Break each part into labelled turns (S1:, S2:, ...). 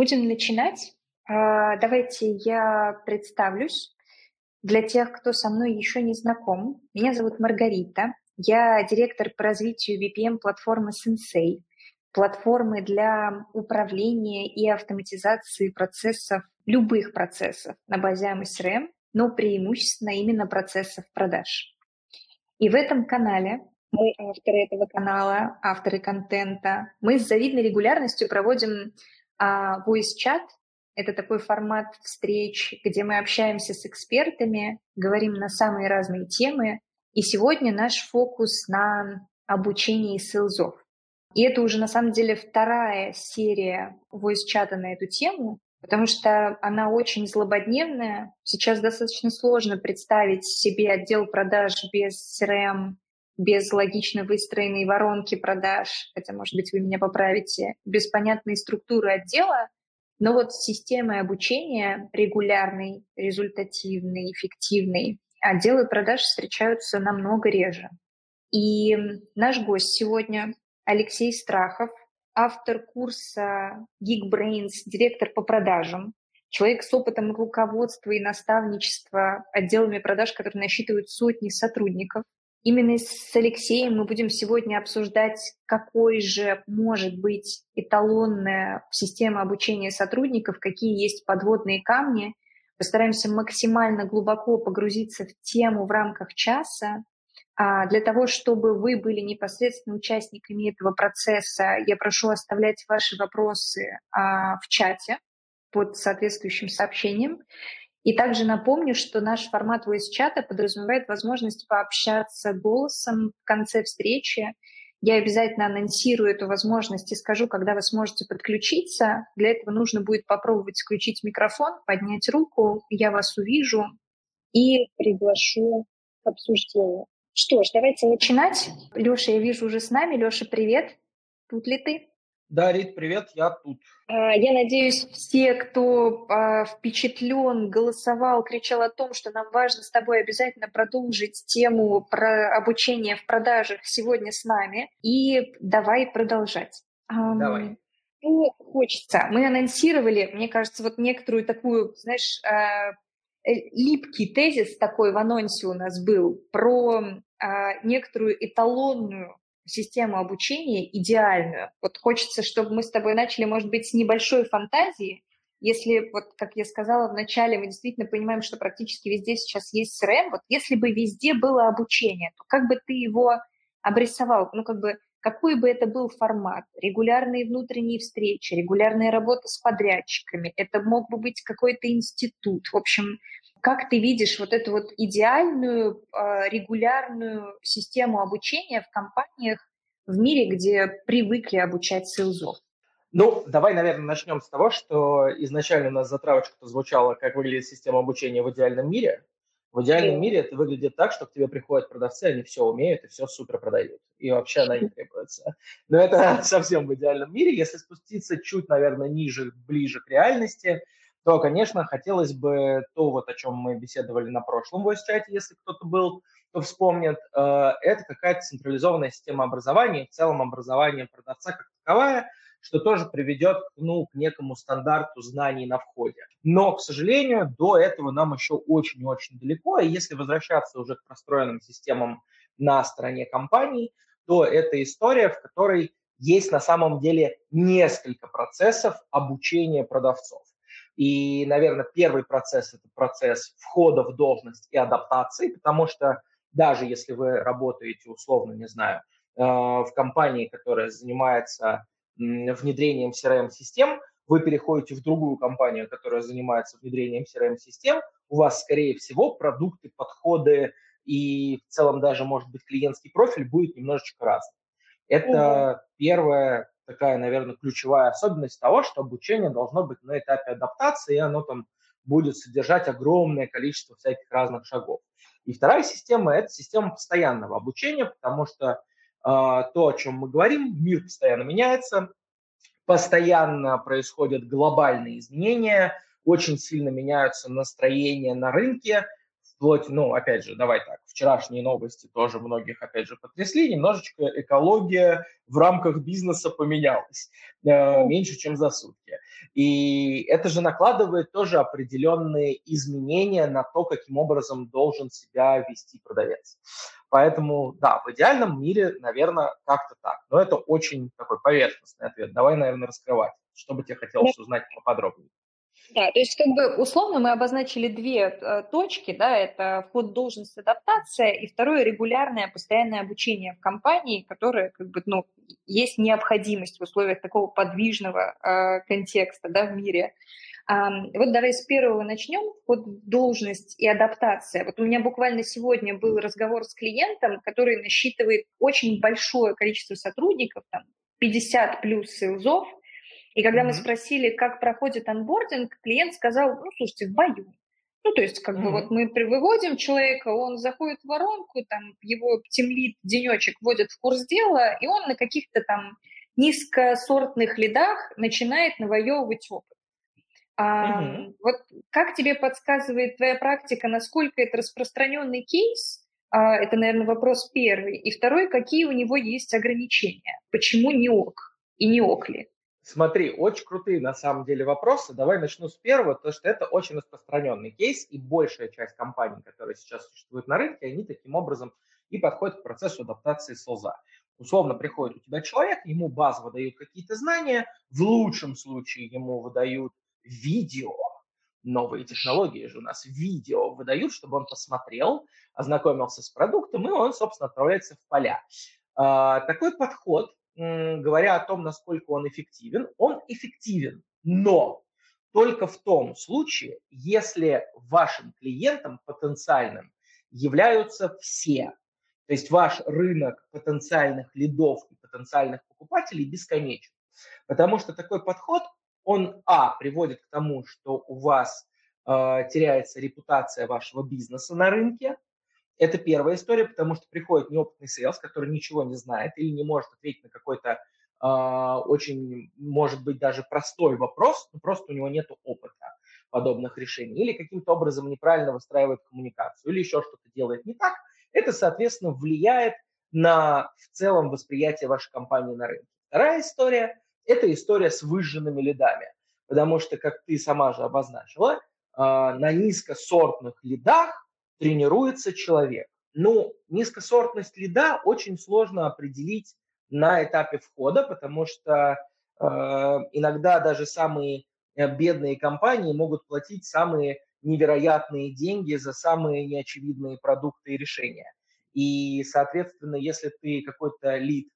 S1: будем начинать. А, давайте я представлюсь для тех, кто со мной еще не знаком. Меня зовут Маргарита. Я директор по развитию VPN-платформы Sensei, платформы для управления и автоматизации процессов, любых процессов на базе AMSRM, но преимущественно именно процессов продаж. И в этом канале мы авторы этого канала, авторы контента. Мы с завидной регулярностью проводим а, voice chat. Это такой формат встреч, где мы общаемся с экспертами, говорим на самые разные темы. И сегодня наш фокус на обучении селзов. И это уже на самом деле вторая серия voice чата на эту тему, потому что она очень злободневная. Сейчас достаточно сложно представить себе отдел продаж без CRM, без логично выстроенной воронки продаж, хотя, может быть, вы меня поправите, без понятной структуры отдела, но вот с системой обучения регулярной, результативной, эффективной, отделы продаж встречаются намного реже. И наш гость сегодня Алексей Страхов, автор курса Geekbrains, директор по продажам, человек с опытом руководства и наставничества отделами продаж, которые насчитывают сотни сотрудников – Именно с Алексеем мы будем сегодня обсуждать, какой же может быть эталонная система обучения сотрудников, какие есть подводные камни. Постараемся максимально глубоко погрузиться в тему в рамках часа. А для того, чтобы вы были непосредственно участниками этого процесса, я прошу оставлять ваши вопросы а, в чате под соответствующим сообщением. И также напомню, что наш формат voice-чата подразумевает возможность пообщаться голосом в конце встречи. Я обязательно анонсирую эту возможность и скажу, когда вы сможете подключиться. Для этого нужно будет попробовать включить микрофон, поднять руку, я вас увижу и приглашу к обсуждению. Что ж, давайте начинать. Леша, я вижу уже с нами. Леша, привет. Тут ли ты?
S2: Да, Рит, привет, я тут.
S1: А, я надеюсь, все, кто а, впечатлен, голосовал, кричал о том, что нам важно с тобой обязательно продолжить тему про обучение в продажах сегодня с нами. И давай продолжать.
S2: Давай.
S1: Ну, хочется. Мы анонсировали, мне кажется, вот некоторую такую, знаешь, а, э, липкий тезис такой в анонсе у нас был про некоторую эталонную систему обучения идеальную. Вот хочется, чтобы мы с тобой начали, может быть, с небольшой фантазии. Если, вот как я сказала в начале, мы действительно понимаем, что практически везде сейчас есть CRM, вот если бы везде было обучение, то как бы ты его обрисовал? Ну, как бы, какой бы это был формат? Регулярные внутренние встречи, регулярная работа с подрядчиками, это мог бы быть какой-то институт. В общем, как ты видишь вот эту вот идеальную э, регулярную систему обучения в компаниях в мире, где привыкли обучать селзов?
S2: Ну, давай, наверное, начнем с того, что изначально у нас затравочка звучала, как выглядит система обучения в идеальном мире. В идеальном мире это выглядит так, что к тебе приходят продавцы, они все умеют и все супер продают. И вообще она не требуется. Но это совсем в идеальном мире. Если спуститься чуть, наверное, ниже, ближе к реальности – то, конечно, хотелось бы то, вот о чем мы беседовали на прошлом voice-чате, если кто-то был, то вспомнит, э, это какая-то централизованная система образования, в целом образование продавца как таковая, что тоже приведет ну, к некому стандарту знаний на входе. Но, к сожалению, до этого нам еще очень-очень далеко, и если возвращаться уже к простроенным системам на стороне компаний, то это история, в которой есть на самом деле несколько процессов обучения продавцов. И, наверное, первый процесс – это процесс входа в должность и адаптации, потому что даже если вы работаете, условно, не знаю, э, в компании, которая занимается внедрением CRM-систем, вы переходите в другую компанию, которая занимается внедрением CRM-систем, у вас, скорее всего, продукты, подходы и в целом даже, может быть, клиентский профиль будет немножечко разный. Это угу. первое такая, наверное, ключевая особенность того, что обучение должно быть на этапе адаптации, и оно там будет содержать огромное количество всяких разных шагов. И вторая система – это система постоянного обучения, потому что э, то, о чем мы говорим, мир постоянно меняется, постоянно происходят глобальные изменения, очень сильно меняются настроения на рынке, вплоть, ну, опять же, давай так, вчерашние новости тоже многих, опять же, потрясли, немножечко экология в рамках бизнеса поменялась, э, меньше, чем за сутки. И это же накладывает тоже определенные изменения на то, каким образом должен себя вести продавец. Поэтому, да, в идеальном мире, наверное, как-то так. Но это очень такой поверхностный ответ. Давай, наверное, раскрывать. Что бы тебе хотелось узнать поподробнее?
S1: Да, то есть как бы условно мы обозначили две э, точки, да, это вход должность адаптация и второе регулярное постоянное обучение в компании, которое как бы, ну, есть необходимость в условиях такого подвижного э, контекста, да, в мире. Вот давай с первого начнем, вход в должность и адаптация. Вот у меня буквально сегодня был разговор с клиентом, который насчитывает очень большое количество сотрудников, там 50 плюс сейлзов, и когда mm-hmm. мы спросили, как проходит анбординг, клиент сказал, ну, слушайте, в бою. Ну, то есть, как mm-hmm. бы вот мы выводим человека, он заходит в воронку, там его тимлит денечек вводит в курс дела, и он на каких-то там низкосортных лидах начинает навоевывать опыт. А, mm-hmm. Вот как тебе подсказывает твоя практика, насколько это распространенный кейс? А, это, наверное, вопрос первый. И второй, какие у него есть ограничения? Почему не ок и не ок ли?
S2: Смотри, очень крутые на самом деле вопросы. Давай начну с первого, потому что это очень распространенный кейс, и большая часть компаний, которые сейчас существуют на рынке, они таким образом и подходят к процессу адаптации СОЗа. Условно приходит у тебя человек, ему базово выдают какие-то знания, в лучшем случае ему выдают видео, новые технологии же у нас видео выдают, чтобы он посмотрел, ознакомился с продуктом, и он, собственно, отправляется в поля. А, такой подход говоря о том, насколько он эффективен, он эффективен, но только в том случае, если вашим клиентом потенциальным являются все. То есть ваш рынок потенциальных лидов и потенциальных покупателей бесконечен. Потому что такой подход, он, а, приводит к тому, что у вас э, теряется репутация вашего бизнеса на рынке, это первая история, потому что приходит неопытный сейлс, который ничего не знает или не может ответить на какой-то э, очень, может быть, даже простой вопрос, но просто у него нет опыта подобных решений, или каким-то образом неправильно выстраивает коммуникацию, или еще что-то делает не так. Это, соответственно, влияет на в целом восприятие вашей компании на рынке. Вторая история – это история с выжженными лидами, потому что, как ты сама же обозначила, э, на низкосортных лидах тренируется человек. Ну, низкосортность лида очень сложно определить на этапе входа, потому что э, иногда даже самые э, бедные компании могут платить самые невероятные деньги за самые неочевидные продукты и решения. И, соответственно, если ты какой-то лид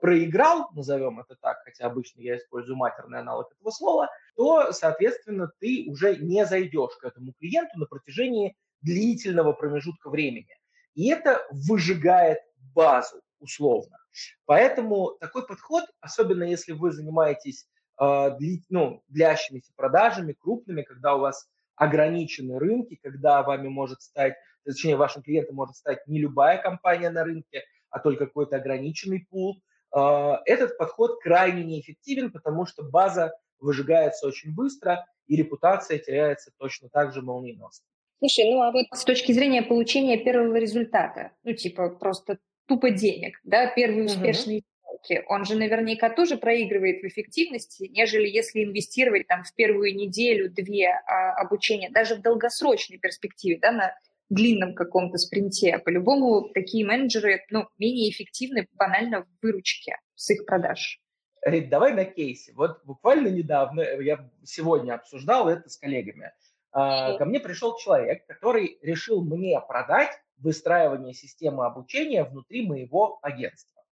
S2: проиграл, назовем это так, хотя обычно я использую матерный аналог этого слова, то, соответственно, ты уже не зайдешь к этому клиенту на протяжении длительного промежутка времени. И это выжигает базу условно. Поэтому такой подход, особенно если вы занимаетесь э, дли, ну, длящимися продажами, крупными, когда у вас ограничены рынки, когда вами может стать, точнее, вашим клиентом может стать не любая компания на рынке, а только какой-то ограниченный пул. Э, этот подход крайне неэффективен, потому что база выжигается очень быстро, и репутация теряется точно так же молниеносно.
S1: Слушай, ну а вот с точки зрения получения первого результата, ну типа просто тупо денег, да, первые успешные сделки, он же наверняка тоже проигрывает в эффективности, нежели если инвестировать там в первую неделю-две а, обучения, даже в долгосрочной перспективе, да, на длинном каком-то спринте. По-любому такие менеджеры ну, менее эффективны банально в выручке с их продаж.
S2: Рит, давай на кейсе. Вот буквально недавно, я сегодня обсуждал это с коллегами. А, ко мне пришел человек, который решил мне продать выстраивание системы обучения внутри моего агентства.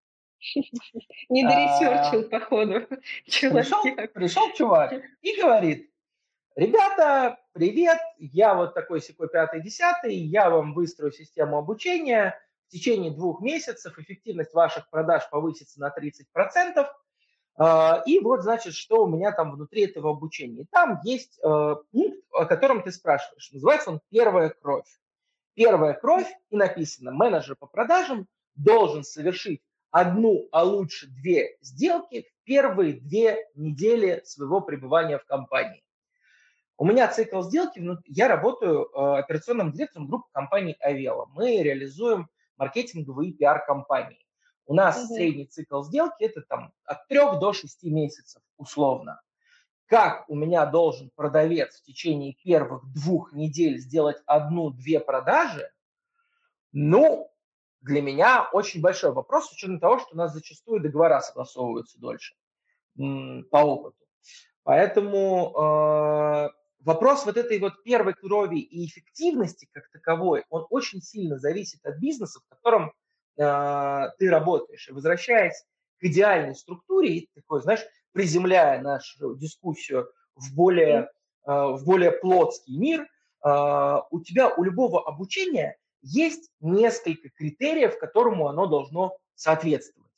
S1: Не доресерчил, а, походу,
S2: человек. Пришел, чувак и говорит, ребята, привет, я вот такой секой пятый, десятый, я вам выстрою систему обучения, в течение двух месяцев эффективность ваших продаж повысится на 30%, а, и вот, значит, что у меня там внутри этого обучения. Там есть э, пункт, о котором ты спрашиваешь. Называется он «Первая кровь». Первая кровь, и написано, менеджер по продажам должен совершить одну, а лучше две сделки в первые две недели своего пребывания в компании. У меня цикл сделки, я работаю э, операционным директором группы компании Авела. Мы реализуем маркетинговые пиар-компании. У нас угу. средний цикл сделки это там от 3 до 6 месяцев условно. Как у меня должен продавец в течение первых двух недель сделать одну-две продажи, ну, для меня очень большой вопрос, с учетом того, что у нас зачастую договора согласовываются дольше по опыту. Поэтому э, вопрос вот этой вот первой крови и эффективности как таковой, он очень сильно зависит от бизнеса, в котором ты работаешь. И возвращаясь к идеальной структуре, такой, знаешь, приземляя нашу дискуссию в более, э, в более плотский мир, э, у тебя, у любого обучения есть несколько критериев, которому оно должно соответствовать.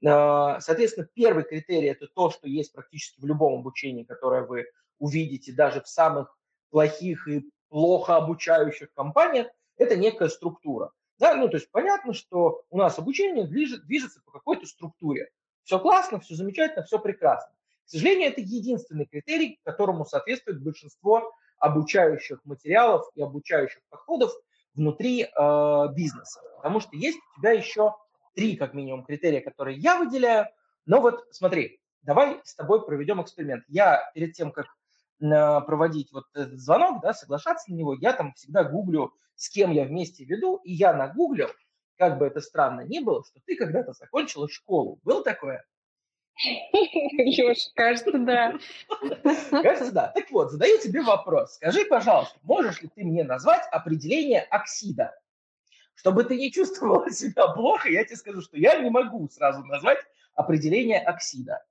S2: Соответственно, первый критерий – это то, что есть практически в любом обучении, которое вы увидите даже в самых плохих и плохо обучающих компаниях, это некая структура. Да, ну, то есть понятно, что у нас обучение движет, движется по какой-то структуре. Все классно, все замечательно, все прекрасно. К сожалению, это единственный критерий, которому соответствует большинство обучающих материалов и обучающих подходов внутри э, бизнеса. Потому что есть у тебя еще три, как минимум, критерия, которые я выделяю. Но вот смотри, давай с тобой проведем эксперимент. Я перед тем, как проводить вот этот звонок, да, соглашаться на него, я там всегда гуглю, с кем я вместе веду, и я нагуглил, как бы это странно ни было, что ты когда-то закончила школу. Было такое?
S1: Леш, кажется, да.
S2: Кажется, да. Так вот, задаю тебе вопрос. Скажи, пожалуйста, можешь ли ты мне назвать определение оксида? Чтобы ты не чувствовала себя плохо, я тебе скажу, что я не могу сразу назвать определение оксида.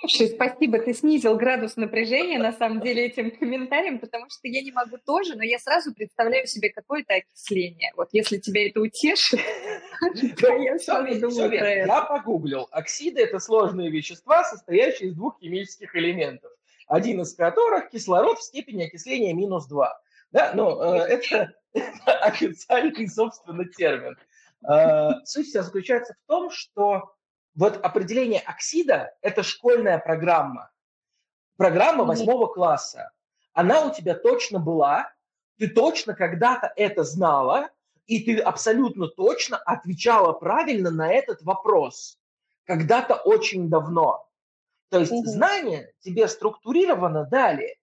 S1: Слушай, спасибо, ты снизил градус напряжения на самом деле этим комментарием, потому что я не могу тоже, но я сразу представляю себе какое-то окисление. Вот если тебя это утешит,
S2: то я сразу думаю про это. Я погуглил. Оксиды – это сложные вещества, состоящие из двух химических элементов, один из которых кислород в степени окисления минус 2. Да, ну, э, это, официальный, собственно, термин. Э, суть вся заключается в том, что вот определение оксида – это школьная программа. Программа восьмого класса. Она у тебя точно была, ты точно когда-то это знала, и ты абсолютно точно отвечала правильно на этот вопрос. Когда-то очень давно. То есть угу. знание тебе структурированно дали.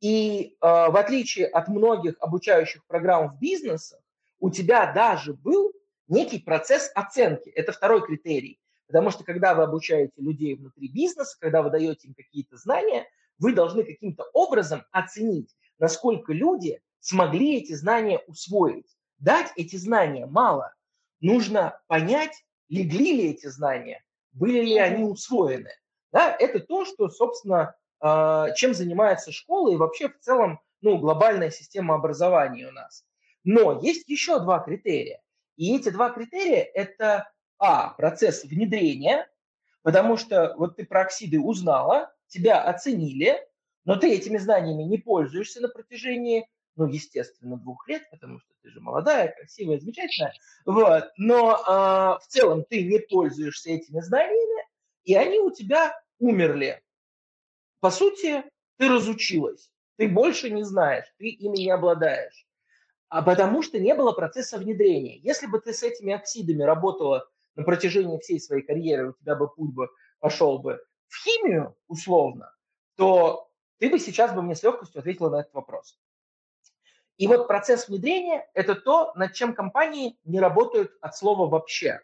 S2: И э, в отличие от многих обучающих программ в бизнесах, у тебя даже был некий процесс оценки. Это второй критерий. Потому что когда вы обучаете людей внутри бизнеса, когда вы даете им какие-то знания, вы должны каким-то образом оценить, насколько люди смогли эти знания усвоить. Дать эти знания мало. Нужно понять, легли ли эти знания, были ли они усвоены. Да, это то, что, собственно, а, чем занимается школа и вообще в целом ну, глобальная система образования у нас. Но есть еще два критерия. И эти два критерия – это, а, процесс внедрения, потому что вот ты про оксиды узнала, тебя оценили, но ты этими знаниями не пользуешься на протяжении, ну, естественно, двух лет, потому что ты же молодая, красивая, замечательная. Вот. Но э, в целом ты не пользуешься этими знаниями, и они у тебя умерли. По сути, ты разучилась, ты больше не знаешь, ты ими не обладаешь а потому что не было процесса внедрения. Если бы ты с этими оксидами работала на протяжении всей своей карьеры, у тебя бы путь бы пошел бы в химию, условно, то ты бы сейчас бы мне с легкостью ответила на этот вопрос. И вот процесс внедрения – это то, над чем компании не работают от слова «вообще».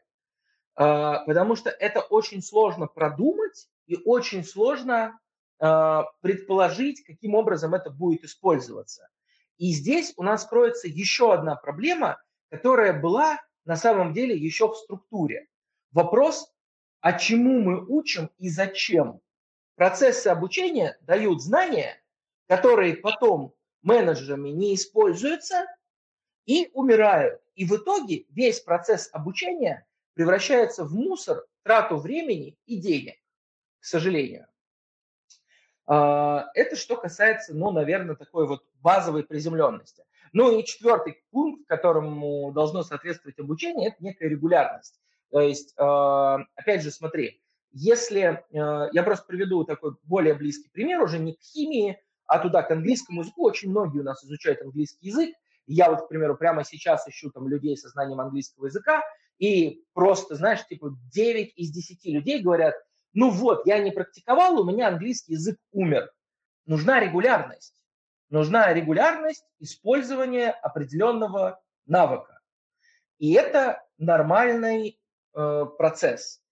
S2: А, потому что это очень сложно продумать и очень сложно а, предположить, каким образом это будет использоваться. И здесь у нас кроется еще одна проблема, которая была на самом деле еще в структуре. Вопрос, а чему мы учим и зачем? Процессы обучения дают знания, которые потом менеджерами не используются и умирают. И в итоге весь процесс обучения превращается в мусор, трату времени и денег, к сожалению. А, это что касается, ну, наверное, такой вот базовой приземленности. Ну и четвертый пункт, которому должно соответствовать обучение, это некая регулярность. То есть, а, опять же, смотри, если, а, я просто приведу такой более близкий пример, уже не к химии, а туда к английскому языку очень многие у нас изучают английский язык. Я вот, к примеру, прямо сейчас ищу там людей со знанием английского языка, и просто, знаешь, типа 9 из 10 людей говорят, ну вот, я не практиковал, у меня английский язык умер. Нужна регулярность. Нужна регулярность использования определенного навыка. И это нормальный э, процесс.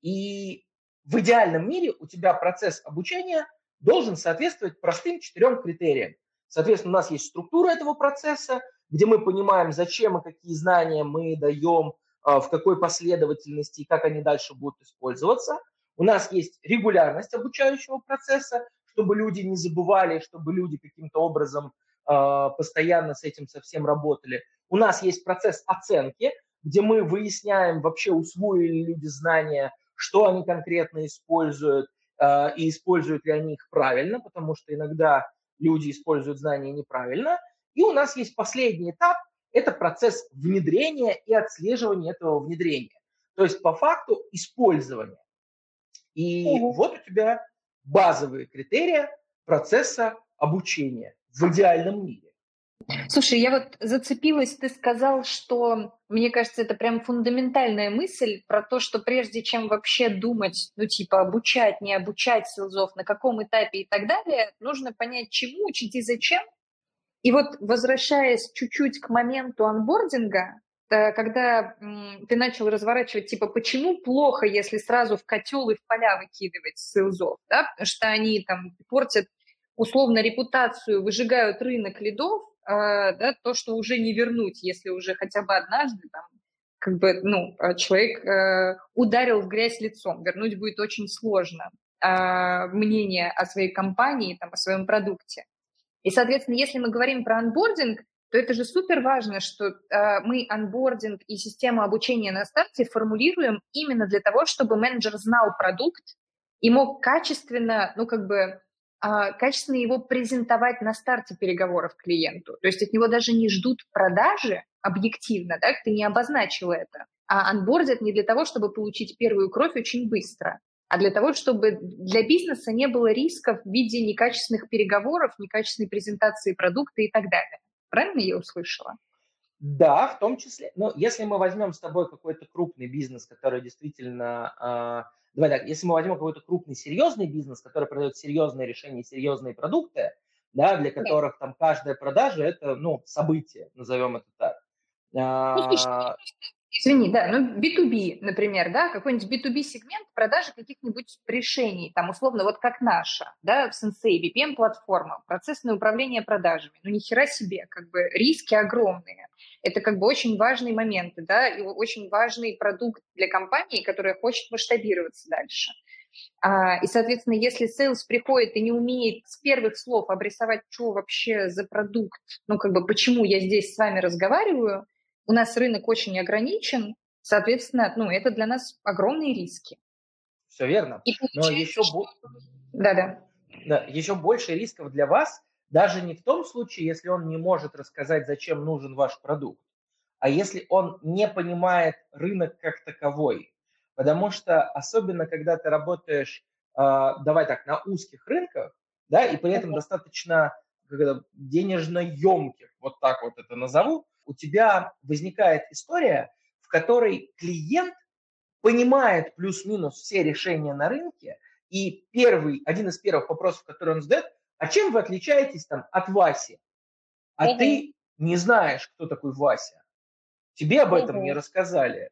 S2: И в идеальном мире у тебя процесс обучения должен соответствовать простым четырем критериям. Соответственно, у нас есть структура этого процесса, где мы понимаем, зачем и какие знания мы даем, а, в какой последовательности и как они дальше будут использоваться. У нас есть регулярность обучающего процесса, чтобы люди не забывали, чтобы люди каким-то образом а, постоянно с этим совсем работали. У нас есть процесс оценки, где мы выясняем, вообще усвоили люди знания, что они конкретно используют, э, и используют ли они их правильно, потому что иногда люди используют знания неправильно. И у нас есть последний этап, это процесс внедрения и отслеживания этого внедрения. То есть по факту использования. И угу. вот у тебя базовые критерии процесса обучения в идеальном мире.
S1: Слушай, я вот зацепилась, ты сказал, что, мне кажется, это прям фундаментальная мысль про то, что прежде чем вообще думать, ну, типа, обучать, не обучать селзов, на каком этапе и так далее, нужно понять, чему учить и зачем. И вот, возвращаясь чуть-чуть к моменту анбординга, когда ты начал разворачивать, типа, почему плохо, если сразу в котел и в поля выкидывать селзов, да, что они там портят условно репутацию, выжигают рынок лидов, а, да, то, что уже не вернуть, если уже хотя бы однажды там, как бы, ну, а, человек э, ударил в грязь лицом, вернуть будет очень сложно э, мнение о своей компании, там, о своем продукте. И, соответственно, если мы говорим про анбординг, то это же супер важно, что э, мы анбординг и систему обучения на старте формулируем именно для того, чтобы менеджер знал продукт и мог качественно, ну, как бы а, качественно его презентовать на старте переговоров клиенту. То есть от него даже не ждут продажи объективно, да, ты не обозначил это, а анбордят не для того, чтобы получить первую кровь очень быстро, а для того, чтобы для бизнеса не было рисков в виде некачественных переговоров, некачественной презентации продукта и так далее. Правильно я услышала?
S2: Да, в том числе. Но если мы возьмем с тобой какой-то крупный бизнес, который действительно а, давай так, если мы возьмем какой-то крупный серьезный бизнес, который продает серьезные решения, серьезные продукты, да, для которых там каждая продажа это, ну, событие, назовем это так. Ну,
S1: Извини, да, ну B2B, например, да, какой-нибудь B2B сегмент продажи каких-нибудь решений, там условно вот как наша, да, в Sensei, VPN-платформа, процессное управление продажами, ну ни хера себе, как бы риски огромные. Это как бы очень важные моменты, да, и очень важный продукт для компании, которая хочет масштабироваться дальше. А, и, соответственно, если sales приходит и не умеет с первых слов обрисовать, что вообще за продукт, ну, как бы, почему я здесь с вами разговариваю, у нас рынок очень ограничен, соответственно, ну, это для нас огромные риски.
S2: Все верно. И Но еще, что...
S1: да, да.
S2: Да, еще больше рисков для вас, даже не в том случае, если он не может рассказать, зачем нужен ваш продукт, а если он не понимает рынок как таковой. Потому что особенно, когда ты работаешь, э, давай так, на узких рынках, да, и при этом достаточно денежно емких, вот так вот это назову, у тебя возникает история, в которой клиент понимает плюс-минус все решения на рынке, и первый, один из первых вопросов, который он задает, а чем вы отличаетесь там от Васи? А mm ты не знаешь, кто такой Вася. Тебе об этом mm не рассказали.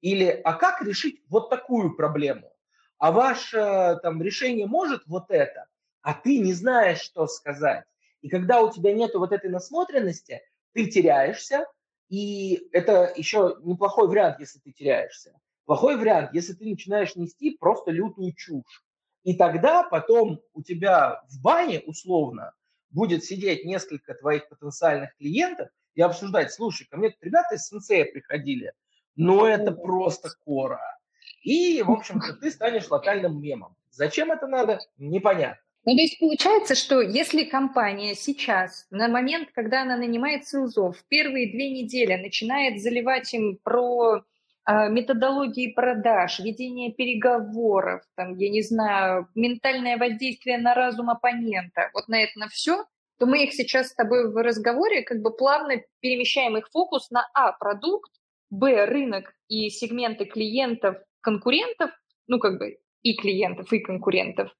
S2: Или, а как решить вот такую проблему? А ваше там решение может вот это, а ты не знаешь, что сказать. И когда у тебя нет вот этой насмотренности, ты теряешься, и это еще неплохой вариант, если ты теряешься. Плохой вариант, если ты начинаешь нести просто лютую чушь. И тогда потом у тебя в бане, условно, будет сидеть несколько твоих потенциальных клиентов и обсуждать, слушай, ко мне тут ребята из сенсея приходили, но это просто кора. И, в общем-то, ты станешь локальным мемом. Зачем это надо, непонятно.
S1: Ну, то есть получается, что если компания сейчас, на момент, когда она нанимает селзов, в первые две недели начинает заливать им про а, методологии продаж, ведение переговоров, там, я не знаю, ментальное воздействие на разум оппонента, вот на это на все, то мы их сейчас с тобой в разговоре как бы плавно перемещаем их фокус на А, продукт, Б, рынок и сегменты клиентов, конкурентов, ну как бы и клиентов, и конкурентов,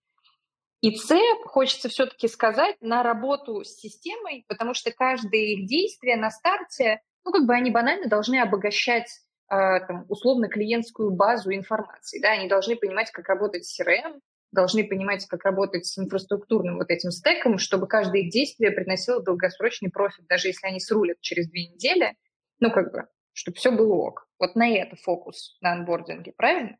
S1: и С, хочется все-таки сказать, на работу с системой, потому что каждое их действие на старте, ну, как бы они банально должны обогащать э, там, условно клиентскую базу информации, да, они должны понимать, как работать с CRM, должны понимать, как работать с инфраструктурным вот этим стеком, чтобы каждое их действие приносило долгосрочный профит, даже если они срулят через две недели, ну, как бы, чтобы все было ок. Вот на это фокус на анбординге, правильно?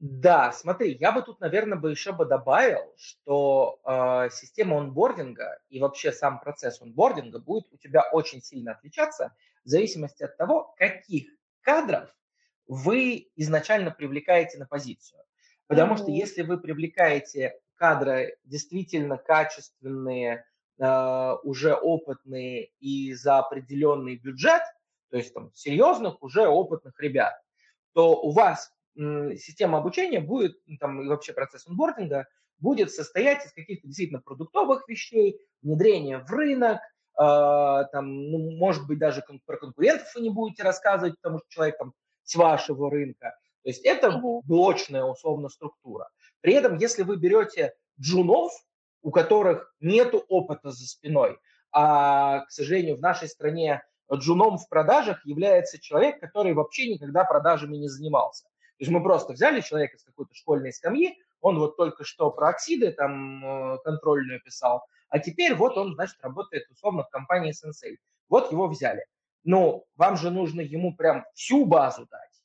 S2: Да, смотри, я бы тут, наверное, бы еще бы добавил, что э, система онбординга и вообще сам процесс онбординга будет у тебя очень сильно отличаться в зависимости от того, каких кадров вы изначально привлекаете на позицию. Потому mm-hmm. что если вы привлекаете кадры действительно качественные, э, уже опытные и за определенный бюджет, то есть там серьезных уже опытных ребят, то у вас система обучения будет, там, и вообще процесс онбординга будет состоять из каких-то действительно продуктовых вещей, внедрения в рынок, э, там, ну, может быть, даже про конкурентов вы не будете рассказывать, потому что человек там с вашего рынка. То есть это угу. блочная условно структура. При этом, если вы берете джунов, у которых нет опыта за спиной, а, к сожалению, в нашей стране джуном в продажах является человек, который вообще никогда продажами не занимался. То есть мы просто взяли человека с какой-то школьной скамьи, он вот только что про оксиды там э, контрольную писал, а теперь вот он, значит, работает условно в компании Sensei. Вот его взяли. Но вам же нужно ему прям всю базу дать.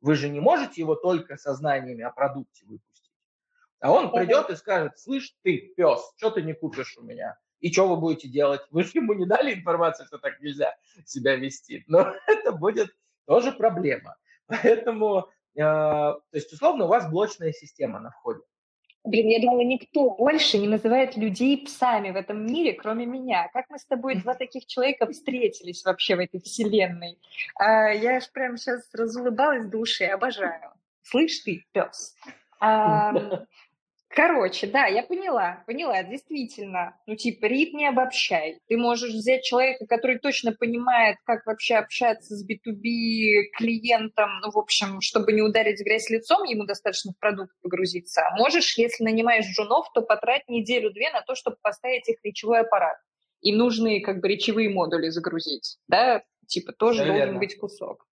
S2: Вы же не можете его только со знаниями о продукте выпустить. А он придет и скажет, слышь, ты, пес, что ты не купишь у меня? И что вы будете делать? Вы же ему не дали информацию, что так нельзя себя вести. Но это будет тоже проблема. Поэтому то есть, условно, у вас блочная система на входе.
S1: Блин, я думала, никто больше не называет людей псами в этом мире, кроме меня. Как мы с тобой, два таких человека, встретились вообще в этой вселенной? А, я аж прям сейчас разулыбалась души, обожаю. Слышь ты, пес. А, Короче, да, я поняла, поняла, действительно. Ну, типа, рит не обобщай. Ты можешь взять человека, который точно понимает, как вообще общаться с B2B клиентом, ну, в общем, чтобы не ударить грязь лицом, ему достаточно в продукт погрузиться. А можешь, если нанимаешь джунов, то потрать неделю-две на то, чтобы поставить их речевой аппарат. И нужные, как бы, речевые модули загрузить, да? Типа, тоже Все должен быть кусок.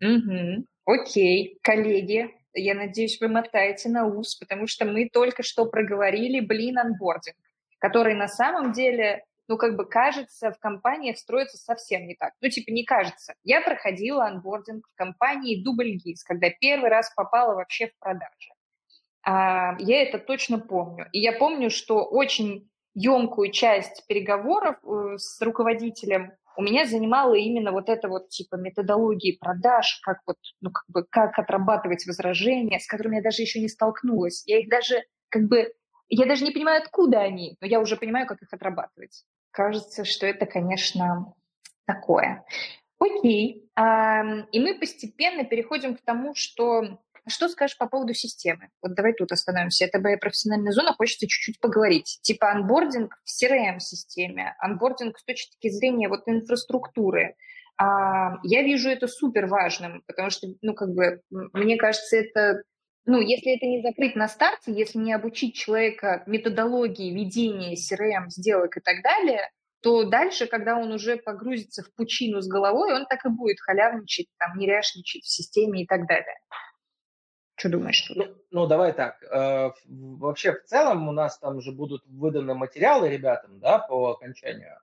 S1: Угу. Окей, коллеги, я надеюсь, вы мотаете на ус, потому что мы только что проговорили, блин, анбординг, который на самом деле, ну, как бы кажется, в компаниях строится совсем не так. Ну, типа, не кажется. Я проходила анбординг в компании Дубльгиз, когда первый раз попала вообще в продажи. А, я это точно помню. И я помню, что очень емкую часть переговоров э, с руководителем у меня занимала именно вот это вот типа методологии продаж, как вот, ну, как бы, как отрабатывать возражения, с которыми я даже еще не столкнулась. Я их даже, как бы, я даже не понимаю, откуда они, но я уже понимаю, как их отрабатывать. Кажется, что это, конечно, такое. Окей. И мы постепенно переходим к тому, что что скажешь по поводу системы? Вот давай тут остановимся. Это моя профессиональная зона, хочется чуть-чуть поговорить. Типа анбординг в CRM-системе, анбординг с точки зрения вот инфраструктуры. А, я вижу это супер важным, потому что, ну, как бы, мне кажется, это ну, если это не закрыть на старте, если не обучить человека методологии ведения CRM, сделок и так далее, то дальше, когда он уже погрузится в пучину с головой, он так и будет халявничать, там, неряшничать в системе и так далее. Что думаешь? Тут?
S2: Ну, ну, давай так. Э, вообще, в целом, у нас там же будут выданы материалы ребятам, да, по окончанию.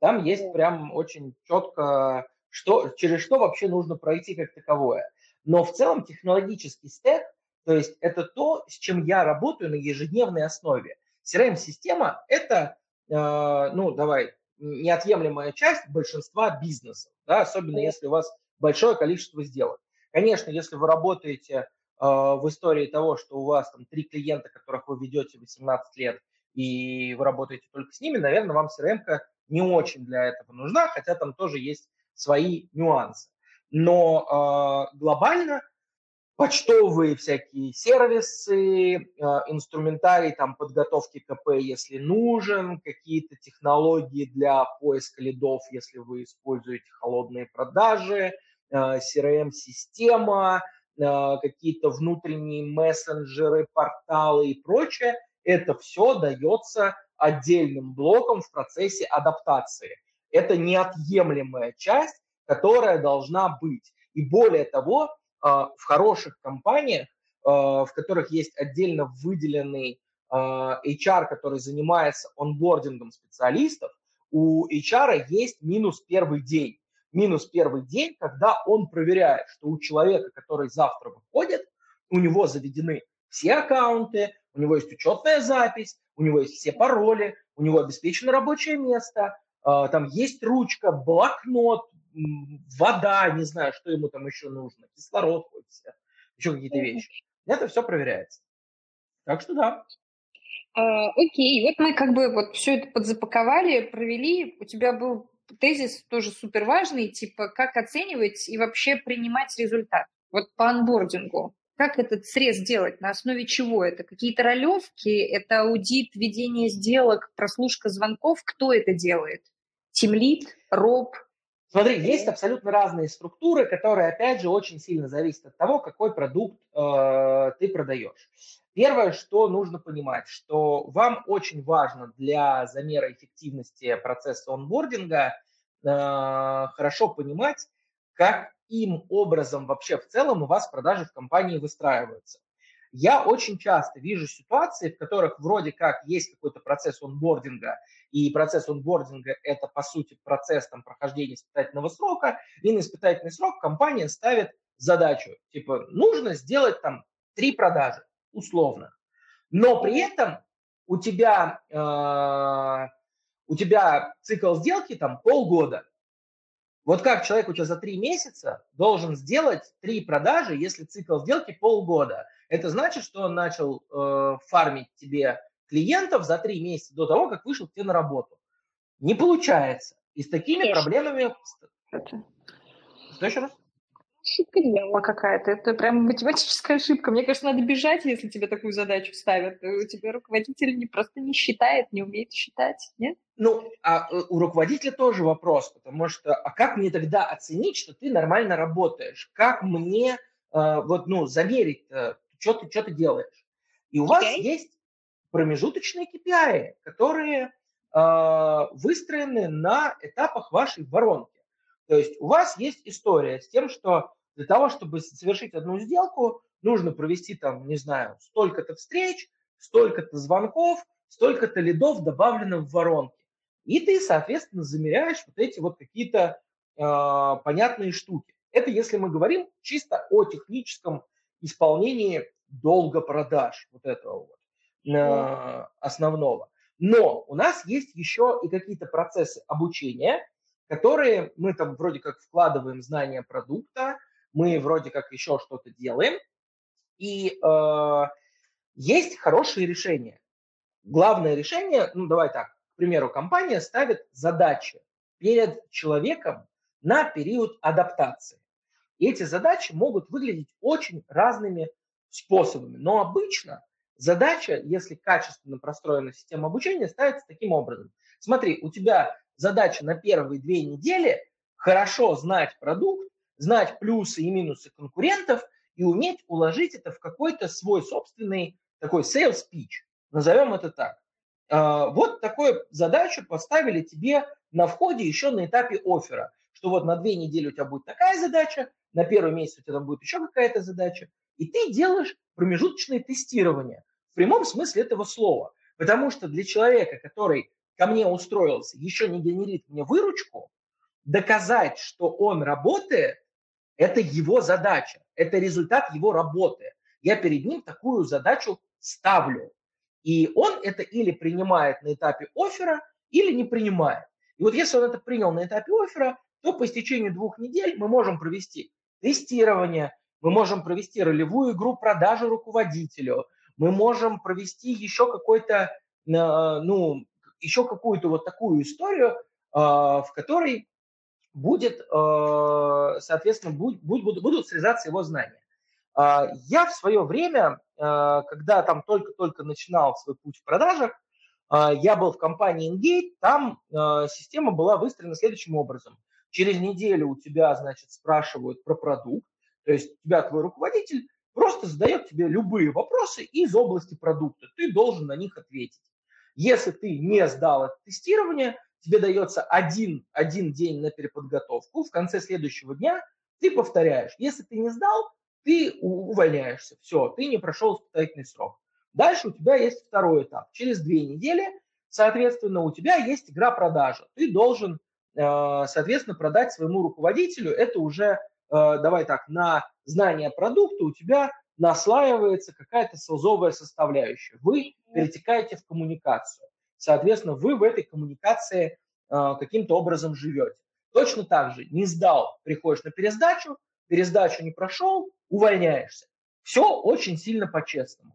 S2: Там есть прям очень четко, что, через что вообще нужно пройти как таковое. Но в целом технологический стек, то есть это то, с чем я работаю на ежедневной основе. CRM-система – это, э, ну, давай, неотъемлемая часть большинства бизнесов, да, особенно если у вас большое количество сделок. Конечно, если вы работаете в истории того, что у вас там три клиента, которых вы ведете 18 лет, и вы работаете только с ними, наверное, вам CRM не очень для этого нужна, хотя там тоже есть свои нюансы. Но э, глобально почтовые всякие сервисы, э, инструментарий там подготовки КП, если нужен, какие-то технологии для поиска лидов, если вы используете холодные продажи, CRM-система, э, э, какие-то внутренние мессенджеры, порталы и прочее, это все дается отдельным блоком в процессе адаптации. Это неотъемлемая часть, которая должна быть. И более того, а, в хороших компаниях, а, в которых есть отдельно выделенный а, HR, который занимается онбордингом специалистов, у HR есть минус первый день. Минус первый день, когда он проверяет, что у человека, который завтра выходит, у него заведены все аккаунты, у него есть учетная запись, у него есть все пароли, у него обеспечено рабочее место, там есть ручка, блокнот, вода, не знаю, что ему там еще нужно, кислород, еще какие-то вещи. Это все проверяется. Так что да.
S1: А, окей, вот мы как бы вот все это подзапаковали, провели. У тебя был тезис тоже супер важный, типа как оценивать и вообще принимать результат. Вот по анбордингу. Как этот срез делать? На основе чего это? Какие-то ролевки? Это аудит, ведение сделок, прослушка звонков? Кто это делает? Тимлит, роб,
S2: Смотри, есть абсолютно разные структуры, которые, опять же, очень сильно зависят от того, какой продукт э, ты продаешь. Первое, что нужно понимать, что вам очень важно для замера эффективности процесса онбординга э, хорошо понимать, каким образом вообще в целом у вас продажи в компании выстраиваются. Я очень часто вижу ситуации, в которых вроде как есть какой-то процесс онбординга, и процесс онбординга – это, по сути, процесс там, прохождения испытательного срока, и на испытательный срок компания ставит задачу, типа, нужно сделать там три продажи, условно. Но при этом у тебя, э, у тебя цикл сделки там полгода. Вот как человек у тебя за три месяца должен сделать три продажи, если цикл сделки полгода? Это значит, что он начал э, фармить тебе клиентов за три месяца до того, как вышел к тебе на работу. Не получается. И с такими Конечно. проблемами...
S1: Что еще раз? Ошибка дьявола какая-то. Это прям математическая ошибка. Мне кажется, надо бежать, если тебе такую задачу ставят. У тебя руководитель не просто не считает, не умеет считать, нет?
S2: Ну, а э, у руководителя тоже вопрос, потому что, а как мне тогда оценить, что ты нормально работаешь? Как мне э, вот, ну, замерить, э, что ты, что ты делаешь? И у okay. вас есть промежуточные KPI, которые э, выстроены на этапах вашей воронки. То есть у вас есть история с тем, что для того, чтобы совершить одну сделку, нужно провести там, не знаю, столько-то встреч, столько-то звонков, столько-то лидов добавлено в воронки. И ты, соответственно, замеряешь вот эти вот какие-то э, понятные штуки. Это если мы говорим чисто о техническом исполнении долга продаж вот этого вот э, основного. Но у нас есть еще и какие-то процессы обучения, которые мы там вроде как вкладываем знания продукта, мы вроде как еще что-то делаем, и э, есть хорошие решения. Главное решение, ну давай так, к примеру, компания ставит задачи перед человеком на период адаптации. И эти задачи могут выглядеть очень разными способами. Но обычно задача, если качественно простроена система обучения, ставится таким образом. Смотри, у тебя задача на первые две недели хорошо знать продукт, знать плюсы и минусы конкурентов и уметь уложить это в какой-то свой собственный такой sales pitch. Назовем это так. А, вот такую задачу поставили тебе на входе еще на этапе оффера, что вот на две недели у тебя будет такая задача, на первый месяц у тебя будет еще какая-то задача, и ты делаешь промежуточное тестирование в прямом смысле этого слова. Потому что для человека, который ко мне устроился, еще не генерит мне выручку, доказать, что он работает, это его задача, это результат его работы. Я перед ним такую задачу ставлю. И он это или принимает на этапе оффера, или не принимает. И вот если он это принял на этапе оффера, то по истечению двух недель мы можем провести тестирование, мы можем провести ролевую игру продажи руководителю, мы можем провести еще какой-то, э, ну, еще какую-то вот такую историю, э, в которой будет, э, соответственно, будут, будут срезаться его знания. А, я в свое время, когда там только-только начинал свой путь в продажах, я был в компании Engage, там система была выстроена следующим образом. Через неделю у тебя, значит, спрашивают про продукт, то есть тебя твой руководитель просто задает тебе любые вопросы из области продукта, ты должен на них ответить. Если ты не сдал это тестирование, тебе дается один, один день на переподготовку, в конце следующего дня ты повторяешь. Если ты не сдал, ты увольняешься. Все, ты не прошел испытательный срок. Дальше у тебя есть второй этап. Через две недели, соответственно, у тебя есть игра-продажа. Ты должен, э, соответственно, продать своему руководителю. Это уже, давай так, на знание продукта у тебя наслаивается какая-то силзовая составляющая. Вы перетекаете в коммуникацию. Соответственно, вы в этой коммуникации э, каким-то образом живете. Точно так же не сдал, приходишь на пересдачу, пересдачу не прошел, увольняешься. Все очень сильно по-честному.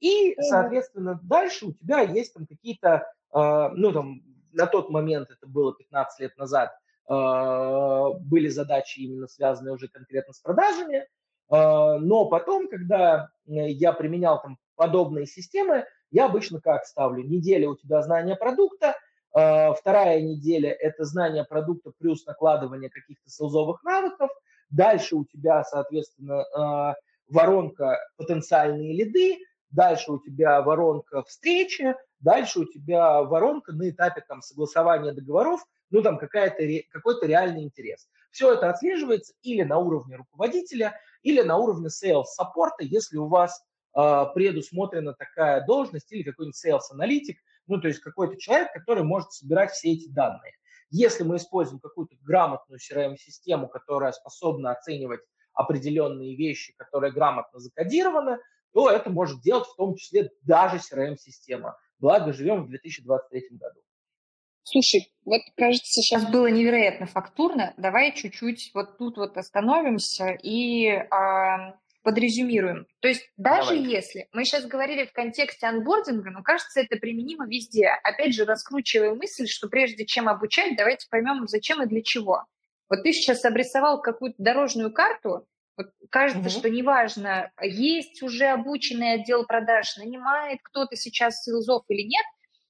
S2: И, соответственно, дальше у тебя есть там какие-то, э, ну там на тот момент, это было 15 лет назад, э, были задачи именно связанные уже конкретно с продажами, э, но потом, когда я применял там подобные системы, я обычно как ставлю? Неделя у тебя знания продукта, э, вторая неделя – это знание продукта плюс накладывание каких-то селзовых навыков, дальше у тебя, соответственно, э, воронка потенциальные лиды, дальше у тебя воронка встречи, дальше у тебя воронка на этапе там, согласования договоров, ну там какая-то, какой-то реальный интерес. Все это отслеживается или на уровне руководителя, или на уровне sales саппорта, если у вас а, предусмотрена такая должность или какой-нибудь sales-аналитик, ну, то есть какой-то человек, который может собирать все эти данные. Если мы используем какую-то грамотную CRM-систему, которая способна оценивать определенные вещи, которые грамотно закодированы, то это может делать в том числе даже CRM-система. Благо, живем в 2023 году.
S1: Слушай, вот кажется, сейчас было невероятно фактурно. Давай чуть-чуть вот тут вот остановимся и э, подрезюмируем. То есть даже Давай. если мы сейчас говорили в контексте анбординга, но кажется, это применимо везде. Опять же, раскручивая мысль, что прежде чем обучать, давайте поймем, зачем и для чего. Вот ты сейчас обрисовал какую-то дорожную карту, вот кажется, угу. что неважно, есть уже обученный отдел продаж, нанимает кто-то сейчас сейлзов или нет,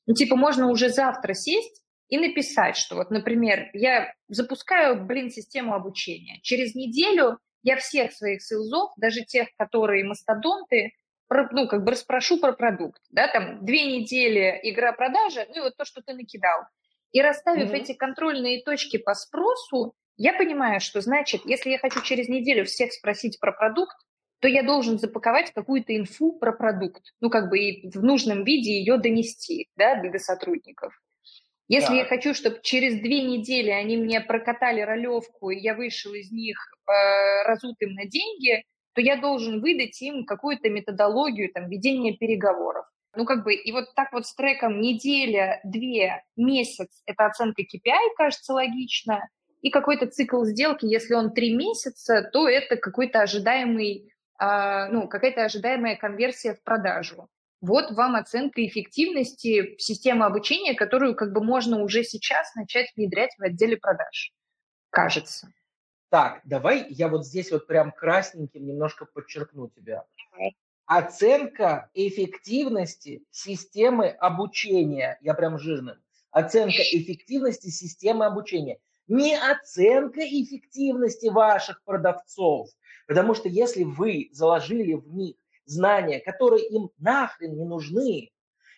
S1: ну, типа, можно уже завтра сесть и написать, что вот, например, я запускаю, блин, систему обучения. Через неделю я всех своих сейлзов, даже тех, которые мастодонты, ну, как бы расспрошу про продукт, да, там две недели игра-продажа, ну, и вот то, что ты накидал. И расставив mm-hmm. эти контрольные точки по спросу, я понимаю, что значит, если я хочу через неделю всех спросить про продукт, то я должен запаковать какую-то инфу про продукт, ну, как бы и в нужном виде ее донести, да, для сотрудников. Если да. я хочу, чтобы через две недели они мне прокатали ролевку, и я вышел из них э, разутым на деньги, то я должен выдать им какую-то методологию там, ведения переговоров. Ну, как бы, и вот так вот с треком неделя, две, месяц – это оценка KPI, кажется, логично. И какой-то цикл сделки, если он три месяца, то это какой-то ожидаемый, э, ну, какая-то ожидаемая конверсия в продажу. Вот вам оценка эффективности системы обучения, которую как бы можно уже сейчас начать внедрять в отделе продаж. Кажется.
S2: Так, давай я вот здесь вот прям красненьким немножко подчеркну тебя. Оценка эффективности системы обучения. Я прям жирным. Оценка эффективности системы обучения. Не оценка эффективности ваших продавцов. Потому что если вы заложили в них знания, которые им нахрен не нужны.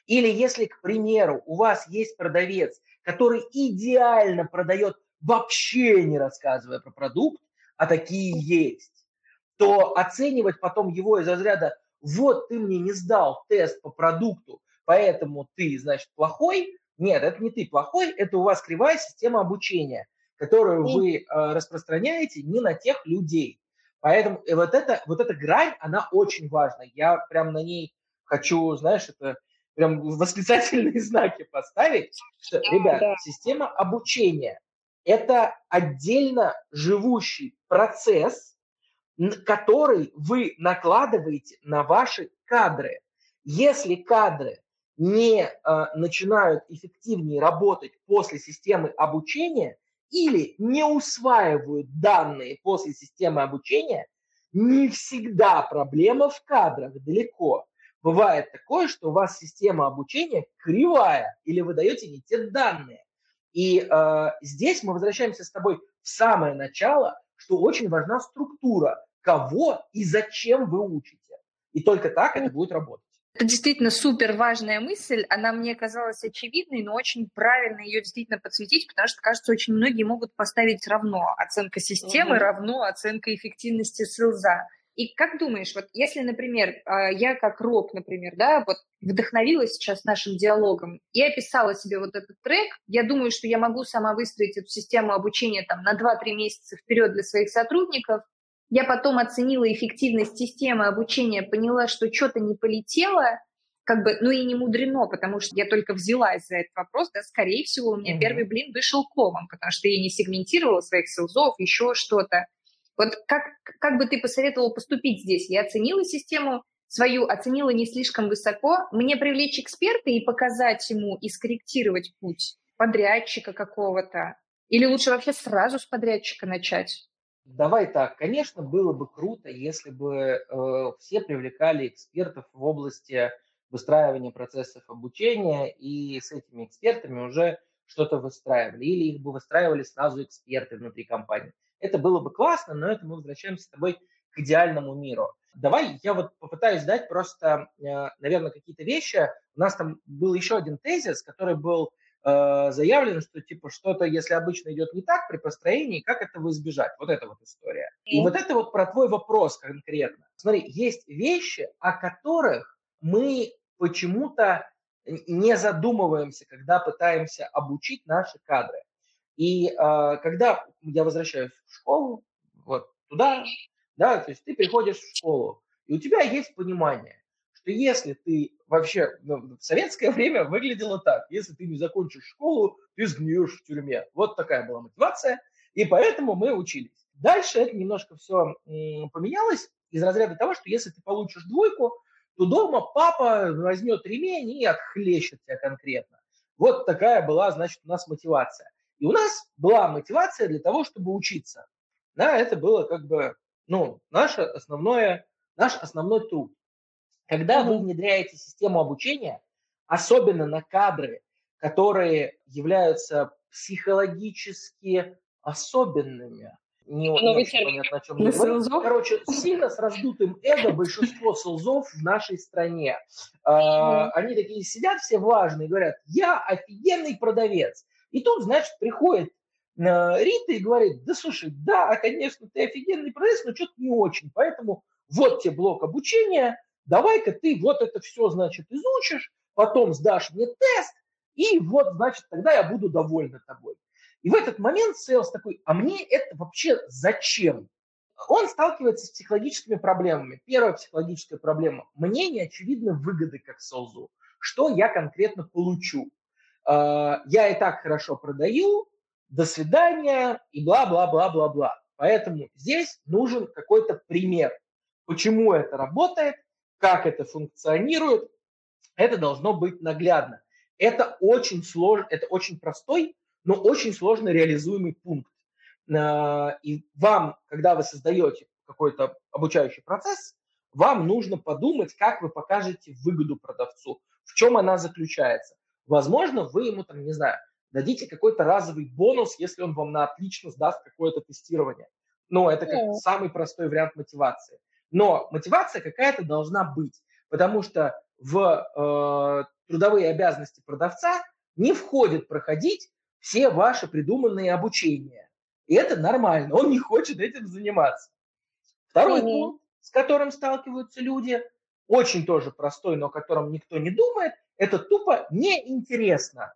S2: Или если, к примеру, у вас есть продавец, который идеально продает, вообще не рассказывая про продукт, а такие есть, то оценивать потом его из разряда «вот ты мне не сдал тест по продукту, поэтому ты, значит, плохой», нет, это не ты плохой, это у вас кривая система обучения, которую вы э, распространяете не на тех людей. Поэтому и вот, эта, вот эта грань, она очень важна. Я прям на ней хочу, знаешь, это прям восклицательные знаки поставить, что, ребят, да. система обучения – это отдельно живущий процесс, который вы накладываете на ваши кадры. Если кадры не э, начинают эффективнее работать после системы обучения, или не усваивают данные после системы обучения, не всегда проблема в кадрах, далеко. Бывает такое, что у вас система обучения кривая, или вы даете не те данные. И э, здесь мы возвращаемся с тобой в самое начало, что очень важна структура, кого и зачем вы учите. И только так это будет работать.
S1: Это действительно супер важная мысль. Она мне казалась очевидной, но очень правильно ее действительно подсветить, потому что, кажется, очень многие могут поставить равно оценка системы, угу. равно оценка эффективности СЛЗа. И как думаешь, вот если, например, а, я как рок, например, да, вот вдохновилась сейчас нашим диалогом и описала себе вот этот трек, я думаю, что я могу сама выстроить эту систему обучения там на 2-3 месяца вперед для своих сотрудников. Я потом оценила эффективность системы обучения, поняла, что что-то не полетело, как бы, ну и не мудрено, потому что я только взялась за этот вопрос, да, скорее всего, у меня mm-hmm. первый блин вышел комом, потому что я не сегментировала своих селзов, еще что-то. Вот как, как бы ты посоветовал поступить здесь? Я оценила систему свою, оценила не слишком высоко. Мне привлечь эксперта и показать ему, и скорректировать путь подрядчика какого-то? Или лучше вообще сразу с подрядчика начать?
S2: Давай так, конечно, было бы круто, если бы э, все привлекали экспертов в области выстраивания процессов обучения и с этими экспертами уже что-то выстраивали, или их бы выстраивали сразу эксперты внутри компании. Это было бы классно, но это мы возвращаемся с тобой к идеальному миру. Давай я вот попытаюсь дать просто, э, наверное, какие-то вещи. У нас там был еще один тезис, который был э, заявлен, что типа что-то, если обычно идет не так при построении, как этого избежать? Вот эта вот история. И вот это вот про твой вопрос конкретно. Смотри, есть вещи, о которых мы почему-то не задумываемся, когда пытаемся обучить наши кадры. И э, когда я возвращаюсь в школу, вот туда, да, то есть ты приходишь в школу, и у тебя есть понимание, что если ты вообще ну, в советское время выглядело так, если ты не закончишь школу, ты сгниешь в тюрьме. Вот такая была мотивация, и поэтому мы учились. Дальше это немножко все поменялось из разряда того, что если ты получишь двойку, то дома папа возьмет ремень и отхлещет тебя конкретно. Вот такая была, значит, у нас мотивация. И у нас была мотивация для того, чтобы учиться. Да, это было как бы, ну, наше основное, наш основной труд. Когда вы внедряете систему обучения, особенно на кадры, которые являются психологически особенными, не, не очень понятно, о чем я говорю. Короче, сильно с раздутым эго большинство селзов в нашей стране. А, они такие сидят все важные, говорят, я офигенный продавец. И тут, значит, приходит э, Рита и говорит, да слушай, да, конечно, ты офигенный продавец, но что-то не очень, поэтому вот тебе блок обучения, давай-ка ты вот это все, значит, изучишь, потом сдашь мне тест, и вот, значит, тогда я буду довольна тобой. И в этот момент Сейлс такой, а мне это вообще зачем? Он сталкивается с психологическими проблемами. Первая психологическая проблема. Мне не очевидны выгоды как Солзу. Что я конкретно получу? А, я и так хорошо продаю, до свидания и бла-бла-бла-бла-бла. Поэтому здесь нужен какой-то пример, почему это работает, как это функционирует. Это должно быть наглядно. Это очень сложно, это очень простой, но очень сложно реализуемый пункт. А, и вам, когда вы создаете какой-то обучающий процесс, вам нужно подумать, как вы покажете выгоду продавцу, в чем она заключается. Возможно, вы ему, там, не знаю, дадите какой-то разовый бонус, если он вам на отлично сдаст какое-то тестирование. Но это как yeah. самый простой вариант мотивации. Но мотивация какая-то должна быть, потому что в э, трудовые обязанности продавца не входит проходить все ваши придуманные обучения. И это нормально, он не хочет этим заниматься. Второй mm-hmm. пункт, с которым сталкиваются люди, очень тоже простой, но о котором никто не думает, это тупо неинтересно.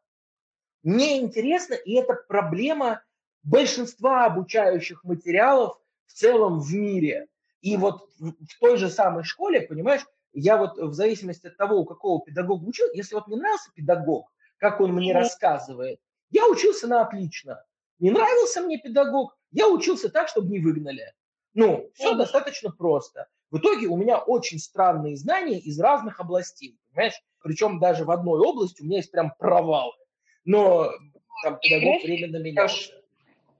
S2: Неинтересно, и это проблема большинства обучающих материалов в целом в мире. И вот в той же самой школе, понимаешь, я вот в зависимости от того, у какого педагога учил, если вот мне нравился педагог, как он мне рассказывает, я учился на отлично. Не нравился мне педагог, я учился так, чтобы не выгнали. Ну, все достаточно просто. В итоге у меня очень странные знания из разных областей, понимаешь? Причем даже в одной области у меня есть прям провалы. Но там педагог временно менялся.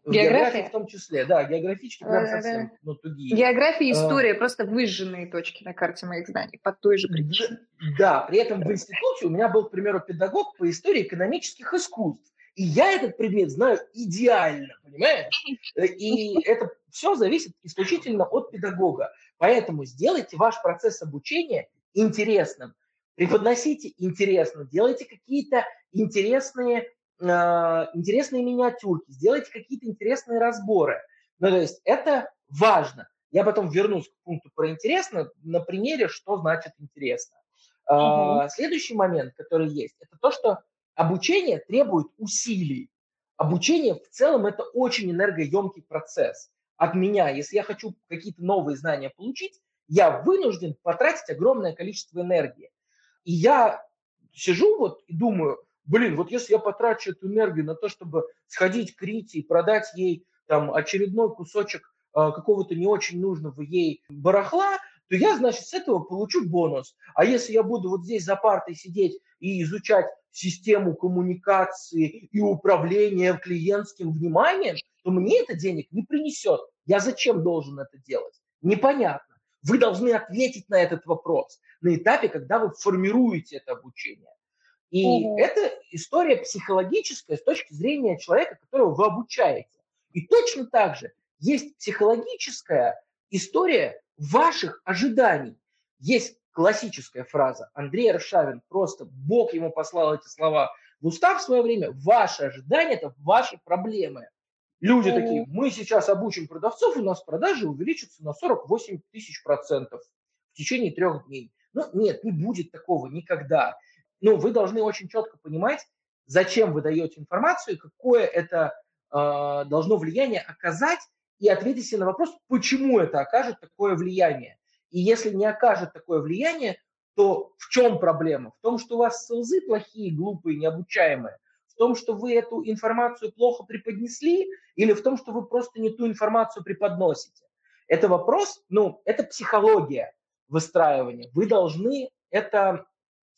S1: География?
S2: в том числе, да, географички прям совсем ну, тугие.
S1: География и а. история, просто выжженные точки на карте моих знаний по той же
S2: причине. Да, при этом в институте у меня был, к примеру, педагог по истории экономических искусств. И я этот предмет знаю идеально, понимаешь? И это все зависит исключительно от педагога. Поэтому сделайте ваш процесс обучения интересным. Преподносите интересно, делайте какие-то интересные Э, интересные миниатюрки, сделайте какие-то интересные разборы. Ну, то есть это важно. Я потом вернусь к пункту про интересно на примере, что значит интересно. Угу. Следующий момент, который есть, это то, что обучение требует усилий. Обучение в целом это очень энергоемкий процесс. От меня, если я хочу какие-то новые знания получить, я вынужден потратить огромное количество энергии. И я сижу вот и думаю, блин, вот если я потрачу эту энергию на то, чтобы сходить к Рите и продать ей там очередной кусочек э, какого-то не очень нужного ей барахла, то я, значит, с этого получу бонус. А если я буду вот здесь за партой сидеть и изучать систему коммуникации и управления клиентским вниманием, то мне это денег не принесет. Я зачем должен это делать? Непонятно. Вы должны ответить на этот вопрос на этапе, когда вы формируете это обучение. И угу. это история психологическая с точки зрения человека, которого вы обучаете. И точно так же есть психологическая история ваших ожиданий. Есть классическая фраза. Андрей Аршавин, просто Бог ему послал эти слова в устав в свое время. Ваши ожидания – это ваши проблемы. Люди mm такие, мы сейчас обучим продавцов, у нас продажи увеличатся на 48 тысяч процентов в течение трех дней. Ну, нет, не будет такого никогда ну, вы должны очень четко понимать, зачем вы даете информацию, какое это э, должно влияние оказать, и ответите на вопрос, почему это окажет такое влияние. И если не окажет такое влияние, то в чем проблема? В том, что у вас СЛЗы плохие, глупые, необучаемые? В том, что вы эту информацию плохо преподнесли? Или в том, что вы просто не ту информацию преподносите? Это вопрос, ну, это психология выстраивания. Вы должны это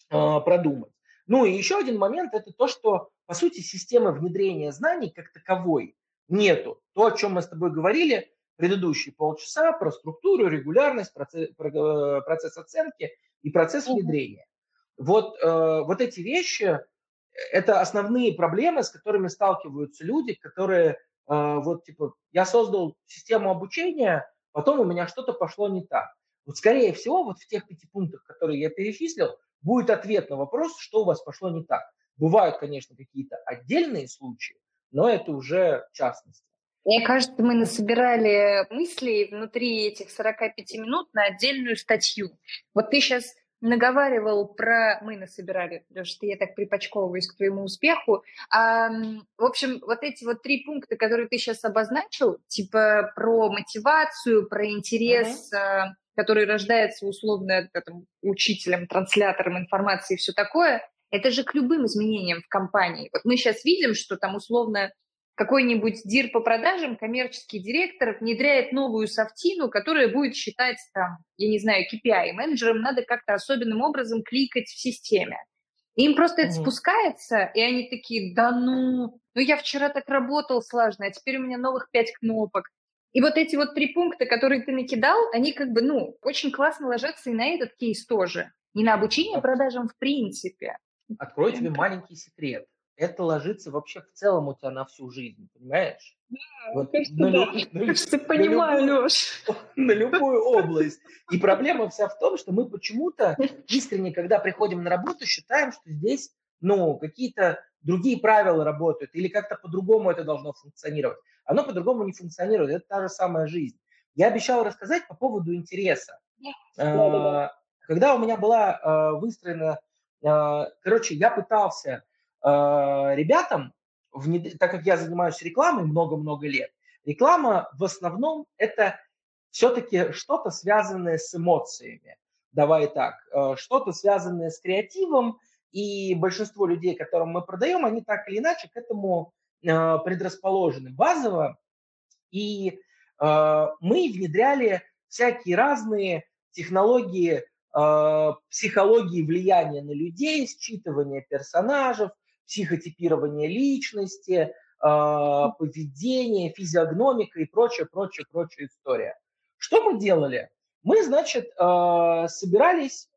S2: продумать. Ну и еще один момент – это то, что, по сути, системы внедрения знаний как таковой нету. То, о чем мы с тобой говорили предыдущие полчаса, про структуру, регулярность, процесс, э, процесс оценки и процесс внедрения. Вот, э, вот эти вещи – это основные проблемы, с которыми сталкиваются люди, которые э, вот типа я создал систему обучения, потом у меня что-то пошло не так. Вот скорее всего, вот в тех пяти пунктах, которые я перечислил, будет ответ на вопрос, что у вас пошло не так. Бывают, конечно, какие-то отдельные случаи, но это уже частности.
S1: Мне кажется, мы насобирали мыслей внутри этих 45 минут на отдельную статью. Вот ты сейчас наговаривал про... Мы насобирали, потому что я так припочковываюсь к твоему успеху. А, в общем, вот эти вот три пункта, которые ты сейчас обозначил, типа про мотивацию, про интерес uh-huh который рождается условно там, учителем, транслятором информации и все такое, это же к любым изменениям в компании. Вот мы сейчас видим, что там условно какой-нибудь дир по продажам, коммерческий директор внедряет новую софтину, которая будет считать там, я не знаю, KPI. Менеджерам надо как-то особенным образом кликать в системе. им просто mm-hmm. это спускается, и они такие, да ну, ну я вчера так работал слажно, а теперь у меня новых пять кнопок. И вот эти вот три пункта, которые ты накидал, они как бы, ну, очень классно ложатся и на этот кейс тоже. И на обучение продажам в принципе.
S2: Открою тебе маленький секрет. Это ложится вообще в целом у тебя на всю жизнь, понимаешь?
S1: Да, вот, кажется, на, да. На, на, понимаю, на любую, Леш.
S2: На любую область. И проблема вся в том, что мы почему-то искренне, когда приходим на работу, считаем, что здесь ну, какие-то другие правила работают, или как-то по-другому это должно функционировать. Оно по-другому не функционирует, это та же самая жизнь. Я обещал рассказать по поводу интереса. А, когда у меня была а, выстроена, а, короче, я пытался ребятам, так как я занимаюсь рекламой много-много лет, реклама в основном это все-таки что-то связанное с эмоциями. Давай так, что-то связанное с креативом, и большинство людей, которым мы продаем, они так или иначе к этому э, предрасположены базово. И э, мы внедряли всякие разные технологии э, психологии влияния на людей, считывания персонажей, психотипирования личности, поведение, физиогномика и прочая, прочая, прочая история. Что мы делали? Мы, значит, собирались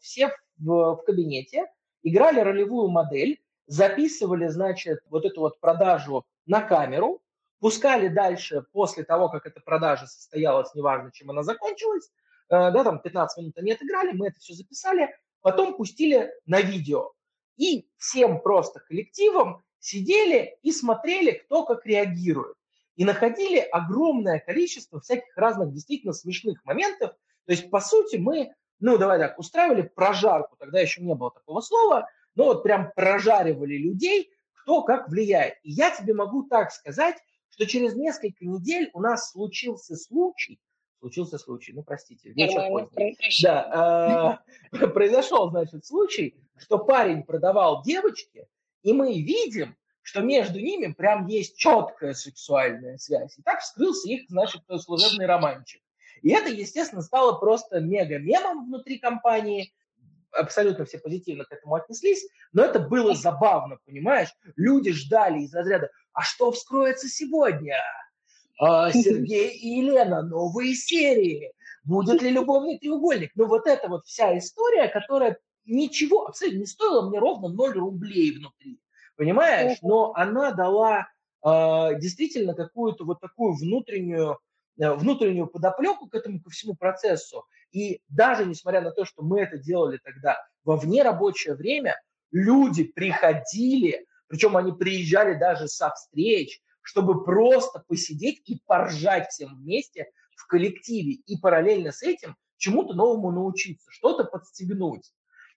S2: все в, в кабинете, играли ролевую модель, записывали, значит, вот эту вот продажу на камеру, пускали дальше после того, как эта продажа состоялась, неважно, чем она закончилась, э, да, там 15 минут они отыграли, мы это все записали, потом пустили на видео. И всем просто коллективом сидели и смотрели, кто как реагирует. И находили огромное количество всяких разных действительно смешных моментов. То есть, по сути, мы ну, давай так, устраивали прожарку, тогда еще не было такого слова, но вот прям прожаривали людей, кто как влияет. И я тебе могу так сказать, что через несколько недель у нас случился случай, случился случай, ну, простите, вечер поздний. Да, э, произошел, значит, случай, что парень продавал девочке, и мы видим, что между ними прям есть четкая сексуальная связь. И так вскрылся их, значит, служебный романчик. И это, естественно, стало просто мега-мемом внутри компании. Абсолютно все позитивно к этому отнеслись, но это было забавно, понимаешь? Люди ждали из разряда, а что вскроется сегодня? А, Сергей и Елена, новые серии. Будет ли любовный треугольник? Ну вот эта вот вся история, которая ничего абсолютно не стоила мне ровно 0 рублей внутри. Понимаешь? Но она дала э, действительно какую-то вот такую внутреннюю Э, внутреннюю подоплеку к этому ко всему процессу. И даже несмотря на то, что мы это делали тогда во внерабочее время, люди приходили, причем они приезжали даже со встреч, чтобы просто посидеть и поржать всем вместе в коллективе и параллельно с этим чему-то новому научиться, что-то подстегнуть.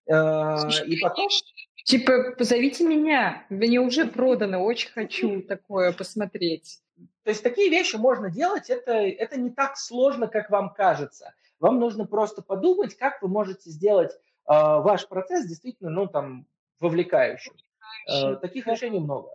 S1: Э, Слушай, и потом... Типа, позовите меня, мне уже продано, очень хочу такое посмотреть.
S2: То есть такие вещи можно делать, это, это не так сложно, как вам кажется. Вам нужно просто подумать, как вы можете сделать э, ваш процесс действительно, ну, там, вовлекающим. Э, таких решений много.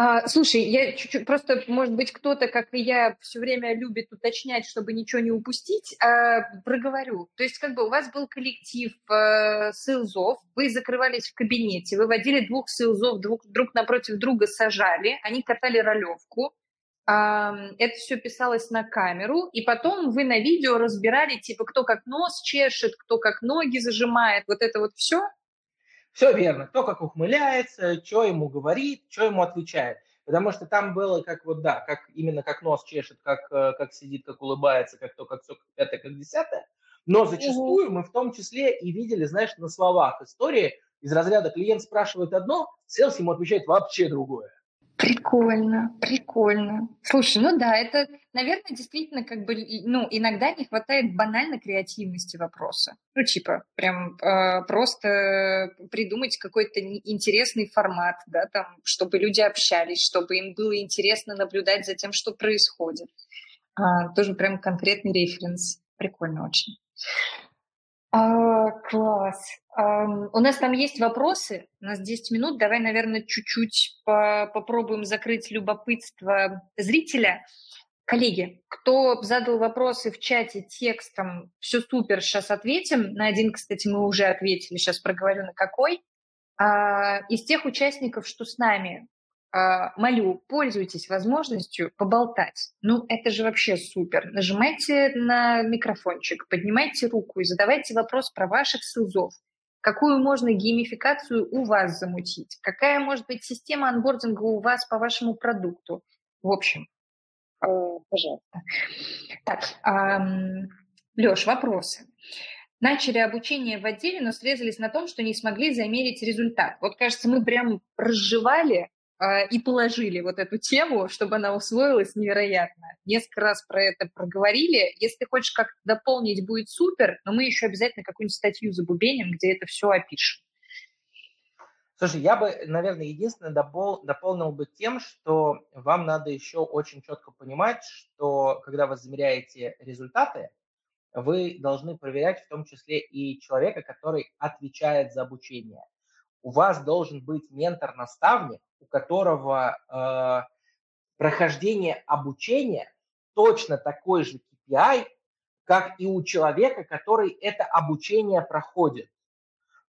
S1: А, слушай, я чуть-чуть, просто, может быть, кто-то, как и я, все время любит уточнять, чтобы ничего не упустить, а, проговорю. То есть, как бы у вас был коллектив э, сейлзов, вы закрывались в кабинете, выводили двух сейлзов друг, друг напротив друга, сажали, они катали ролевку, а, это все писалось на камеру, и потом вы на видео разбирали, типа, кто как нос чешет, кто как ноги зажимает, вот это вот все –
S2: все верно. Кто как ухмыляется, что ему говорит, что ему отвечает. Потому что там было как вот, да, как именно как нос чешет, как, э, как сидит, как улыбается, как то, как все, как пятое, как десятое. Но зачастую мы в том числе и видели, знаешь, на словах истории из разряда клиент спрашивает одно, селс ему отвечает вообще другое.
S1: Прикольно, прикольно. Слушай, ну да, это, наверное, действительно как бы, ну, иногда не хватает банально креативности вопроса. Ну, типа, прям э, просто придумать какой-то интересный формат, да, там, чтобы люди общались, чтобы им было интересно наблюдать за тем, что происходит. А, тоже прям конкретный референс. Прикольно очень. А, класс. У нас там есть вопросы. У нас 10 минут. Давай, наверное, чуть-чуть по попробуем закрыть любопытство зрителя. Коллеги, кто задал вопросы в чате текстом, все супер, сейчас ответим. На один, кстати, мы уже ответили, сейчас проговорю на какой. А, из тех участников, что с нами, а, молю, пользуйтесь возможностью поболтать. Ну, это же вообще супер. Нажимайте на микрофончик, поднимайте руку и задавайте вопрос про ваших СИЛЗов. Какую можно геймификацию у вас замутить? Какая может быть система анбординга у вас по вашему продукту? В общем, э, пожалуйста. Так, Леш, вопросы. Начали обучение в отделе, но срезались на том, что не смогли замерить результат. Вот, кажется, мы прям разжевали а, и положили вот эту тему, чтобы она усвоилась невероятно. Несколько раз про это проговорили. Если хочешь как дополнить, будет супер, но мы еще обязательно какую-нибудь статью забубеним, где это все опишем.
S2: Слушай, я бы, наверное, единственное допол- дополнил бы тем, что вам надо еще очень четко понимать, что когда вы замеряете результаты, вы должны проверять в том числе и человека, который отвечает за обучение у вас должен быть ментор-наставник, у которого э, прохождение обучения точно такой же KPI, как и у человека, который это обучение проходит.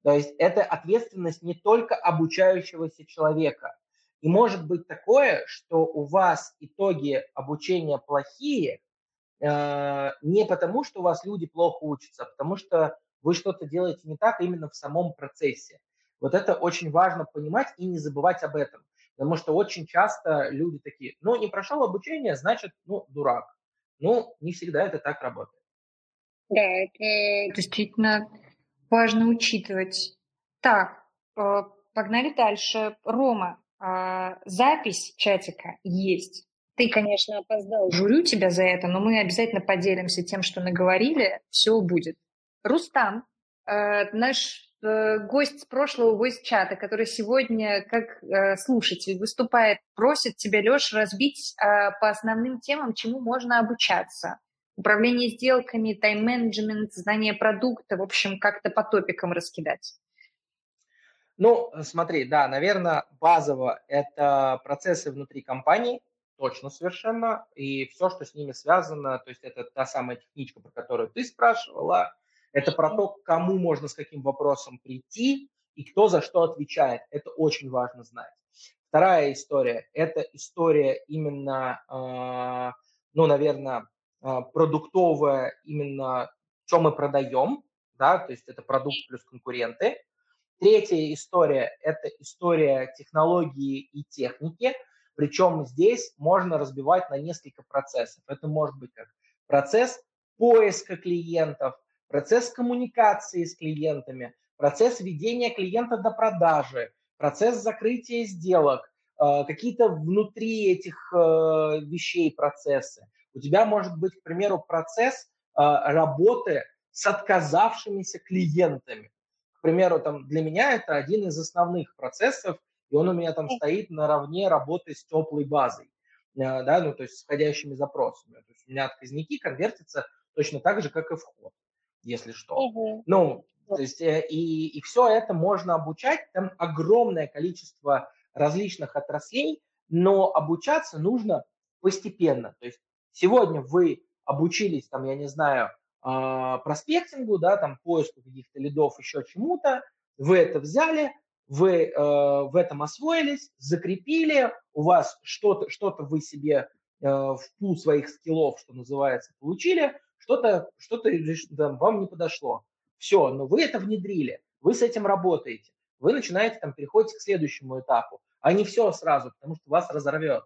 S2: То есть это ответственность не только обучающегося человека. И может быть такое, что у вас итоги обучения плохие э, не потому, что у вас люди плохо учатся, а потому что вы что-то делаете не так именно в самом процессе. Вот это очень важно понимать и не забывать об этом. Потому что очень часто люди такие, ну, не прошел обучение, значит, ну, дурак. Ну, не всегда это так работает.
S1: Да, это действительно важно учитывать. Так, э, погнали дальше. Рома, а, запись чатика есть. Ты, конечно, опоздал. Журю тебя за это, но мы обязательно поделимся тем, что наговорили. Все будет. Рустам, э, наш гость с прошлого гость чата, который сегодня как э, слушатель выступает, просит тебя, Леш, разбить э, по основным темам, чему можно обучаться. Управление сделками, тайм-менеджмент, знание продукта, в общем, как-то по топикам раскидать.
S2: Ну, смотри, да, наверное, базово это процессы внутри компании, точно совершенно, и все, что с ними связано, то есть это та самая техничка, про которую ты спрашивала, это про то, кому можно с каким вопросом прийти и кто за что отвечает. Это очень важно знать. Вторая история – это история именно, э, ну, наверное, э, продуктовая, именно что мы продаем, да, то есть это продукт плюс конкуренты. Третья история – это история технологии и техники, причем здесь можно разбивать на несколько процессов. Это может быть как процесс поиска клиентов, процесс коммуникации с клиентами, процесс ведения клиента до продажи, процесс закрытия сделок, э, какие-то внутри этих э, вещей процессы. У тебя может быть, к примеру, процесс э, работы с отказавшимися клиентами. К примеру, там, для меня это один из основных процессов, и он у меня там стоит наравне работы с теплой базой, да, ну, то есть с входящими запросами. То есть у меня отказники конвертятся точно так же, как и вход если что. Угу. Ну, то есть, э, и, и все это можно обучать, там огромное количество различных отраслей, но обучаться нужно постепенно. То есть сегодня вы обучились, там, я не знаю, а, проспектингу, да, там, поиску каких-то лидов, еще чему-то, вы это взяли, вы э, в этом освоились, закрепили, у вас что-то, что-то вы себе э, в пул своих скиллов, что называется, получили, что-то что там, вам не подошло. Все, но вы это внедрили, вы с этим работаете, вы начинаете там переходить к следующему этапу, а не все сразу, потому что вас разорвет.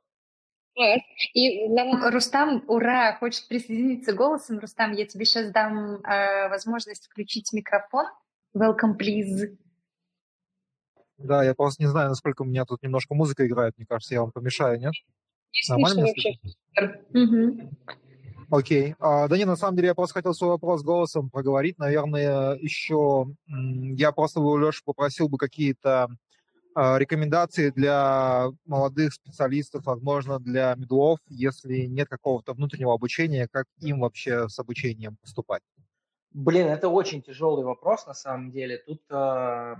S1: И нам Рустам, ура, хочет присоединиться голосом. Рустам, я тебе сейчас дам э, возможность включить микрофон. Welcome, please.
S3: Да, я просто не знаю, насколько у меня тут немножко музыка играет. Мне кажется, я вам помешаю, нет?
S1: Не Нормально вообще. Угу.
S3: Окей. А, да не, на самом деле я просто хотел свой вопрос голосом проговорить. Наверное, еще я просто у Леши попросил бы какие-то а, рекомендации для молодых специалистов, возможно, для медлов, если нет какого-то внутреннего обучения, как им вообще с обучением поступать?
S2: Блин, это очень тяжелый вопрос на самом деле. Тут э,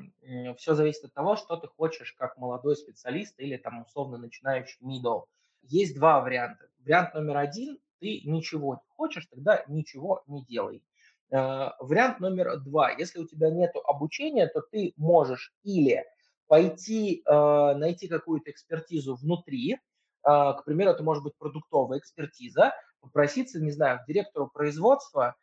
S2: все зависит от того, что ты хочешь как молодой специалист или там условно начинающий middle. Есть два варианта. Вариант номер один ты ничего не хочешь, тогда ничего не делай. Э, вариант номер два. Если у тебя нет обучения, то ты можешь или пойти э, найти какую-то экспертизу внутри, э, к примеру, это может быть продуктовая экспертиза, попроситься, не знаю, к директору производства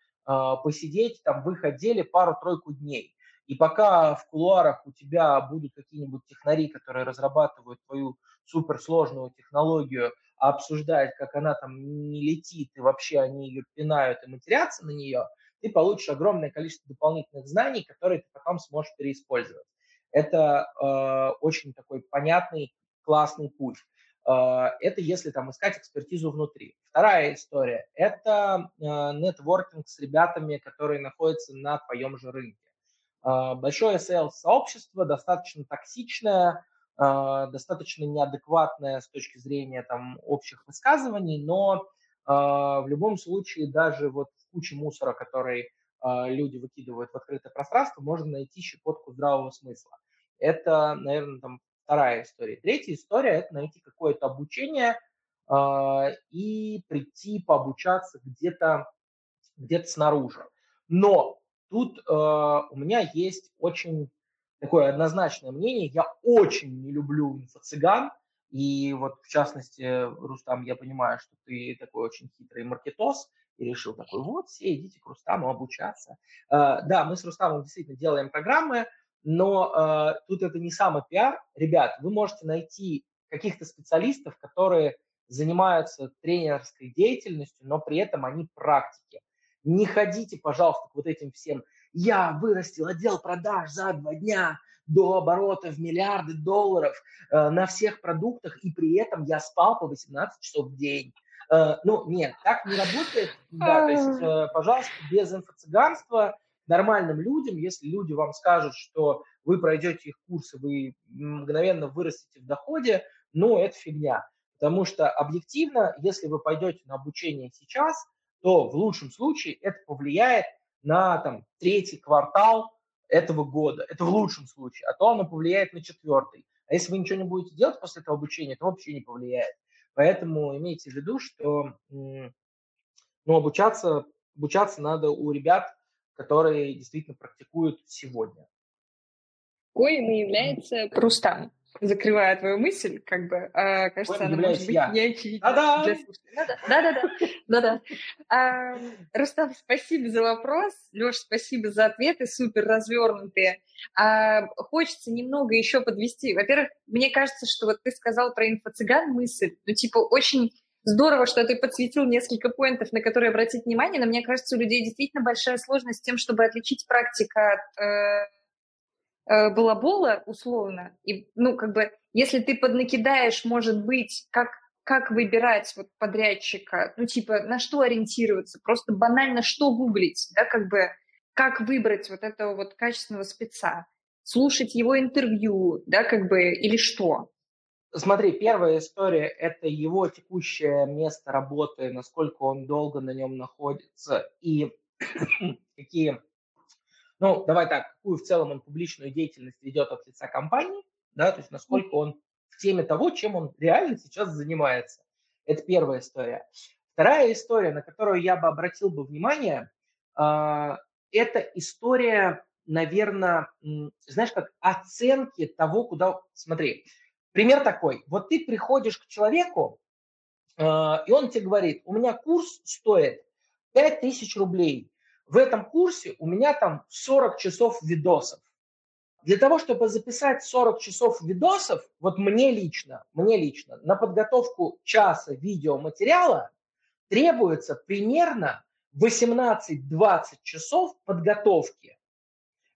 S2: посидеть там в их отделе пару-тройку дней. И пока в кулуарах у тебя будут какие-нибудь технари, которые разрабатывают твою суперсложную технологию, обсуждать, как она там не летит, и вообще они ее пинают и матерятся на нее, ты получишь огромное количество дополнительных знаний, которые ты потом сможешь переиспользовать. Это э, очень такой понятный, классный путь. Э, это если там искать экспертизу внутри. Вторая история – это э, нетворкинг с ребятами, которые находятся на твоем же рынке. Э, большое sales-сообщество, достаточно токсичное, достаточно неадекватная с точки зрения там, общих высказываний, но а, в любом случае даже вот в куче мусора, который а, люди выкидывают в открытое пространство, можно найти щепотку здравого смысла. Это, наверное, там вторая история. Третья история – это найти какое-то обучение и прийти пообучаться где-то где снаружи. Но тут у меня есть очень такое однозначное мнение. Я очень не люблю инфо-цыган, И вот, в частности, Рустам, я понимаю, что ты такой очень хитрый маркетос, и решил такой, вот, все идите к Рустаму обучаться. Э, да, мы с Рустамом действительно делаем программы, но э, тут это не самый пиар. Ребят, вы можете найти каких-то специалистов, которые занимаются тренерской деятельностью, но при этом они практики. Не ходите, пожалуйста, к вот этим всем. Я вырастил отдел продаж за два дня до оборота в миллиарды долларов э, на всех продуктах, и при этом я спал по 18 часов в день. Э, ну, нет, так не работает. Да, то есть, э, пожалуйста, без инфо-цыганства нормальным людям, если люди вам скажут, что вы пройдете их курсы, вы мгновенно вырастете в доходе, ну, это фигня. Потому что объективно, если вы пойдете на обучение сейчас, то в лучшем случае это повлияет на там, третий квартал этого года. Это в лучшем случае. А то оно повлияет на четвертый. А если вы ничего не будете делать после этого обучения, то вообще не повлияет. Поэтому имейте в виду, что ну, обучаться, обучаться надо у ребят, которые действительно практикуют сегодня.
S1: Коим и является Рустам. Закрывая твою мысль, как бы, э, кажется, Коим она может быть я. не очевидна для Да-да-да. Да-да. Рустам, спасибо за вопрос. Леш, спасибо за ответы, супер развернутые. А, хочется немного еще подвести. Во-первых, мне кажется, что вот ты сказал про инфо-цыган мысль, ну, типа, очень Здорово, что ты подсветил несколько поинтов, на которые обратить внимание, но мне кажется, у людей действительно большая сложность с тем, чтобы отличить практика от э, э, балабола условно. И, ну, как бы, если ты поднакидаешь, может быть, как, как выбирать вот подрядчика, ну, типа, на что ориентироваться, просто банально что гуглить, да, как бы, как выбрать вот этого вот качественного спеца, слушать его интервью, да, как бы, или что?
S2: Смотри, первая история – это его текущее место работы, насколько он долго на нем находится и какие, ну, давай так, какую в целом он публичную деятельность ведет от лица компании, да, то есть насколько он в теме того, чем он реально сейчас занимается. Это первая история. Вторая история, на которую я бы обратил бы внимание, а, это история, наверное, знаешь, как оценки того, куда... Смотри, Пример такой. Вот ты приходишь к человеку, э, и он тебе говорит, у меня курс стоит 5000 рублей. В этом курсе у меня там 40 часов видосов. Для того, чтобы записать 40 часов видосов, вот мне лично, мне лично, на подготовку часа видеоматериала требуется примерно 18-20 часов подготовки.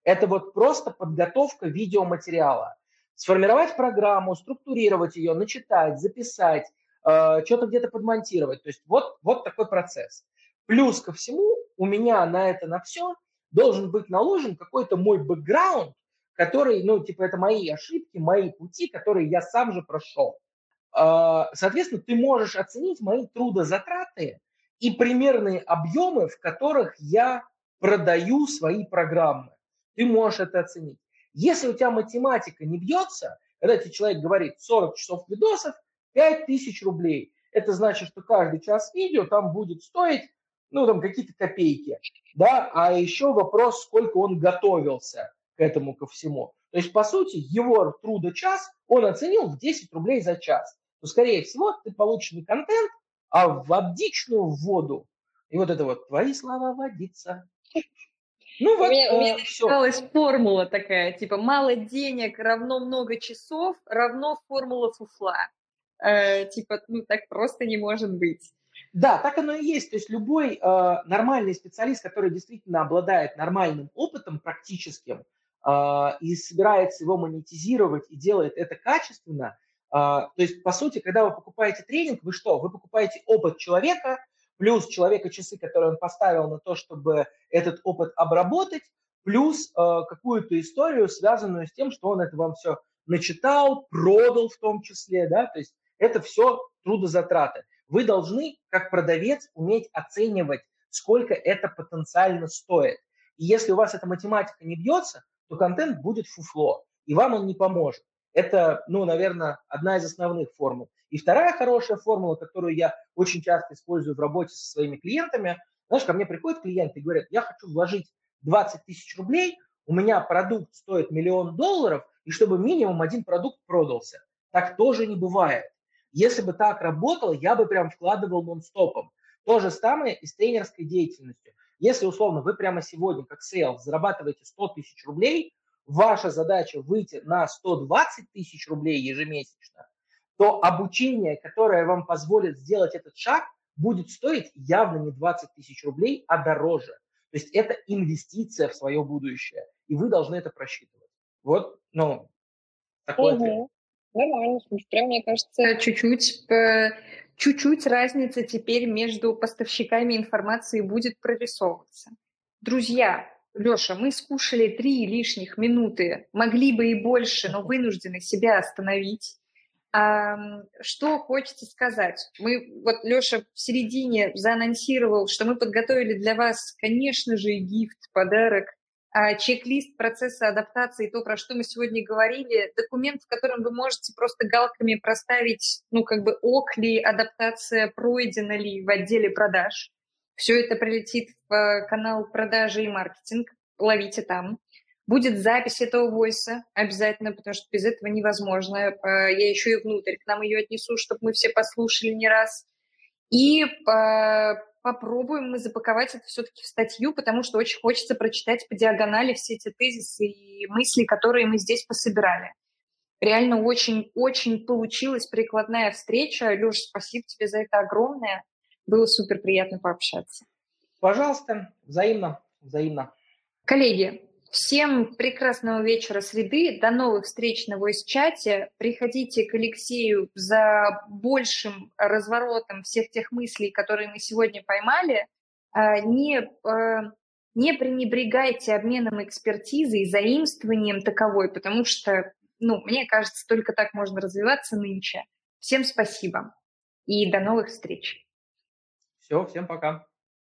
S2: Это вот просто подготовка видеоматериала сформировать программу, структурировать ее, начитать, записать, э, что-то где-то подмонтировать. То есть вот, вот такой процесс. Плюс ко всему у меня на это, на все должен быть наложен какой-то мой бэкграунд, который, ну, типа, это мои ошибки, мои пути, которые я сам же прошел. Э, соответственно, ты можешь оценить мои трудозатраты и примерные объемы, в которых я продаю свои программы. Ты можешь это оценить. Если у тебя математика не бьется, когда тебе человек говорит 40 часов видосов, 5000 рублей, это значит, что каждый час видео там будет стоить, ну, там какие-то копейки, да, а еще вопрос, сколько он готовился к этому ко всему. То есть, по сути, его труда час он оценил в 10 рублей за час. То, скорее всего, ты получишь не контент, а в обдичную воду. И вот это вот твои слова водиться,
S1: ну, вот, у меня, э, у меня осталась формула такая, типа мало денег равно много часов равно формула фуфла. Э, типа, ну так просто не может быть.
S2: Да, так оно и есть. То есть любой э, нормальный специалист, который действительно обладает нормальным опытом практическим э, и собирается его монетизировать и делает это качественно, э, то есть, по сути, когда вы покупаете тренинг, вы что? Вы покупаете опыт человека, плюс человека часы, которые он поставил на то, чтобы этот опыт обработать, плюс э, какую-то историю, связанную с тем, что он это вам все начитал, продал в том числе, да, то есть это все трудозатраты. Вы должны, как продавец, уметь оценивать, сколько это потенциально стоит. И если у вас эта математика не бьется, то контент будет фуфло, и вам он не поможет. Это, ну, наверное, одна из основных формул. И вторая хорошая формула, которую я очень часто использую в работе со своими клиентами, знаешь, ко мне приходят клиенты и говорят, я хочу вложить 20 тысяч рублей, у меня продукт стоит миллион долларов, и чтобы минимум один продукт продался. Так тоже не бывает. Если бы так работало, я бы прям вкладывал нон-стопом. То же самое и с тренерской деятельностью. Если, условно, вы прямо сегодня, как сейлс, зарабатываете 100 тысяч рублей, ваша задача выйти на 120 тысяч рублей ежемесячно, то обучение, которое вам позволит сделать этот шаг, будет стоить явно не 20 тысяч рублей, а дороже. То есть это инвестиция в свое будущее, и вы должны это просчитывать. Вот, ну, такой угу. ответ.
S1: Нормально, прям, мне кажется, чуть-чуть, чуть-чуть разница теперь между поставщиками информации будет прорисовываться. Друзья, Леша, мы скушали три лишних минуты, могли бы и больше, но вынуждены себя остановить. А, что хочется сказать? Мы, вот Леша в середине заанонсировал, что мы подготовили для вас, конечно же, гифт, подарок, чек-лист процесса адаптации, то, про что мы сегодня говорили, документ, в котором вы можете просто галками проставить, ну, как бы ок ли, адаптация пройдена ли в отделе продаж. Все это прилетит в э, канал продажи и маркетинг, ловите там. Будет запись этого войса обязательно, потому что без этого невозможно. Э, я еще и внутрь к нам ее отнесу, чтобы мы все послушали не раз. И попробуем мы запаковать это все-таки в статью, потому что очень хочется прочитать по диагонали все эти тезисы и мысли, которые мы здесь пособирали. Реально очень-очень получилась прикладная встреча. Леш, спасибо тебе за это огромное. Было супер приятно пообщаться.
S2: Пожалуйста, взаимно, взаимно.
S1: Коллеги, Всем прекрасного вечера среды. До новых встреч на voice-чате. Приходите к Алексею за большим разворотом всех тех мыслей, которые мы сегодня поймали. А, не, а, не пренебрегайте обменом экспертизы и заимствованием таковой, потому что, ну, мне кажется, только так можно развиваться нынче. Всем спасибо и до новых встреч.
S2: Все, всем пока.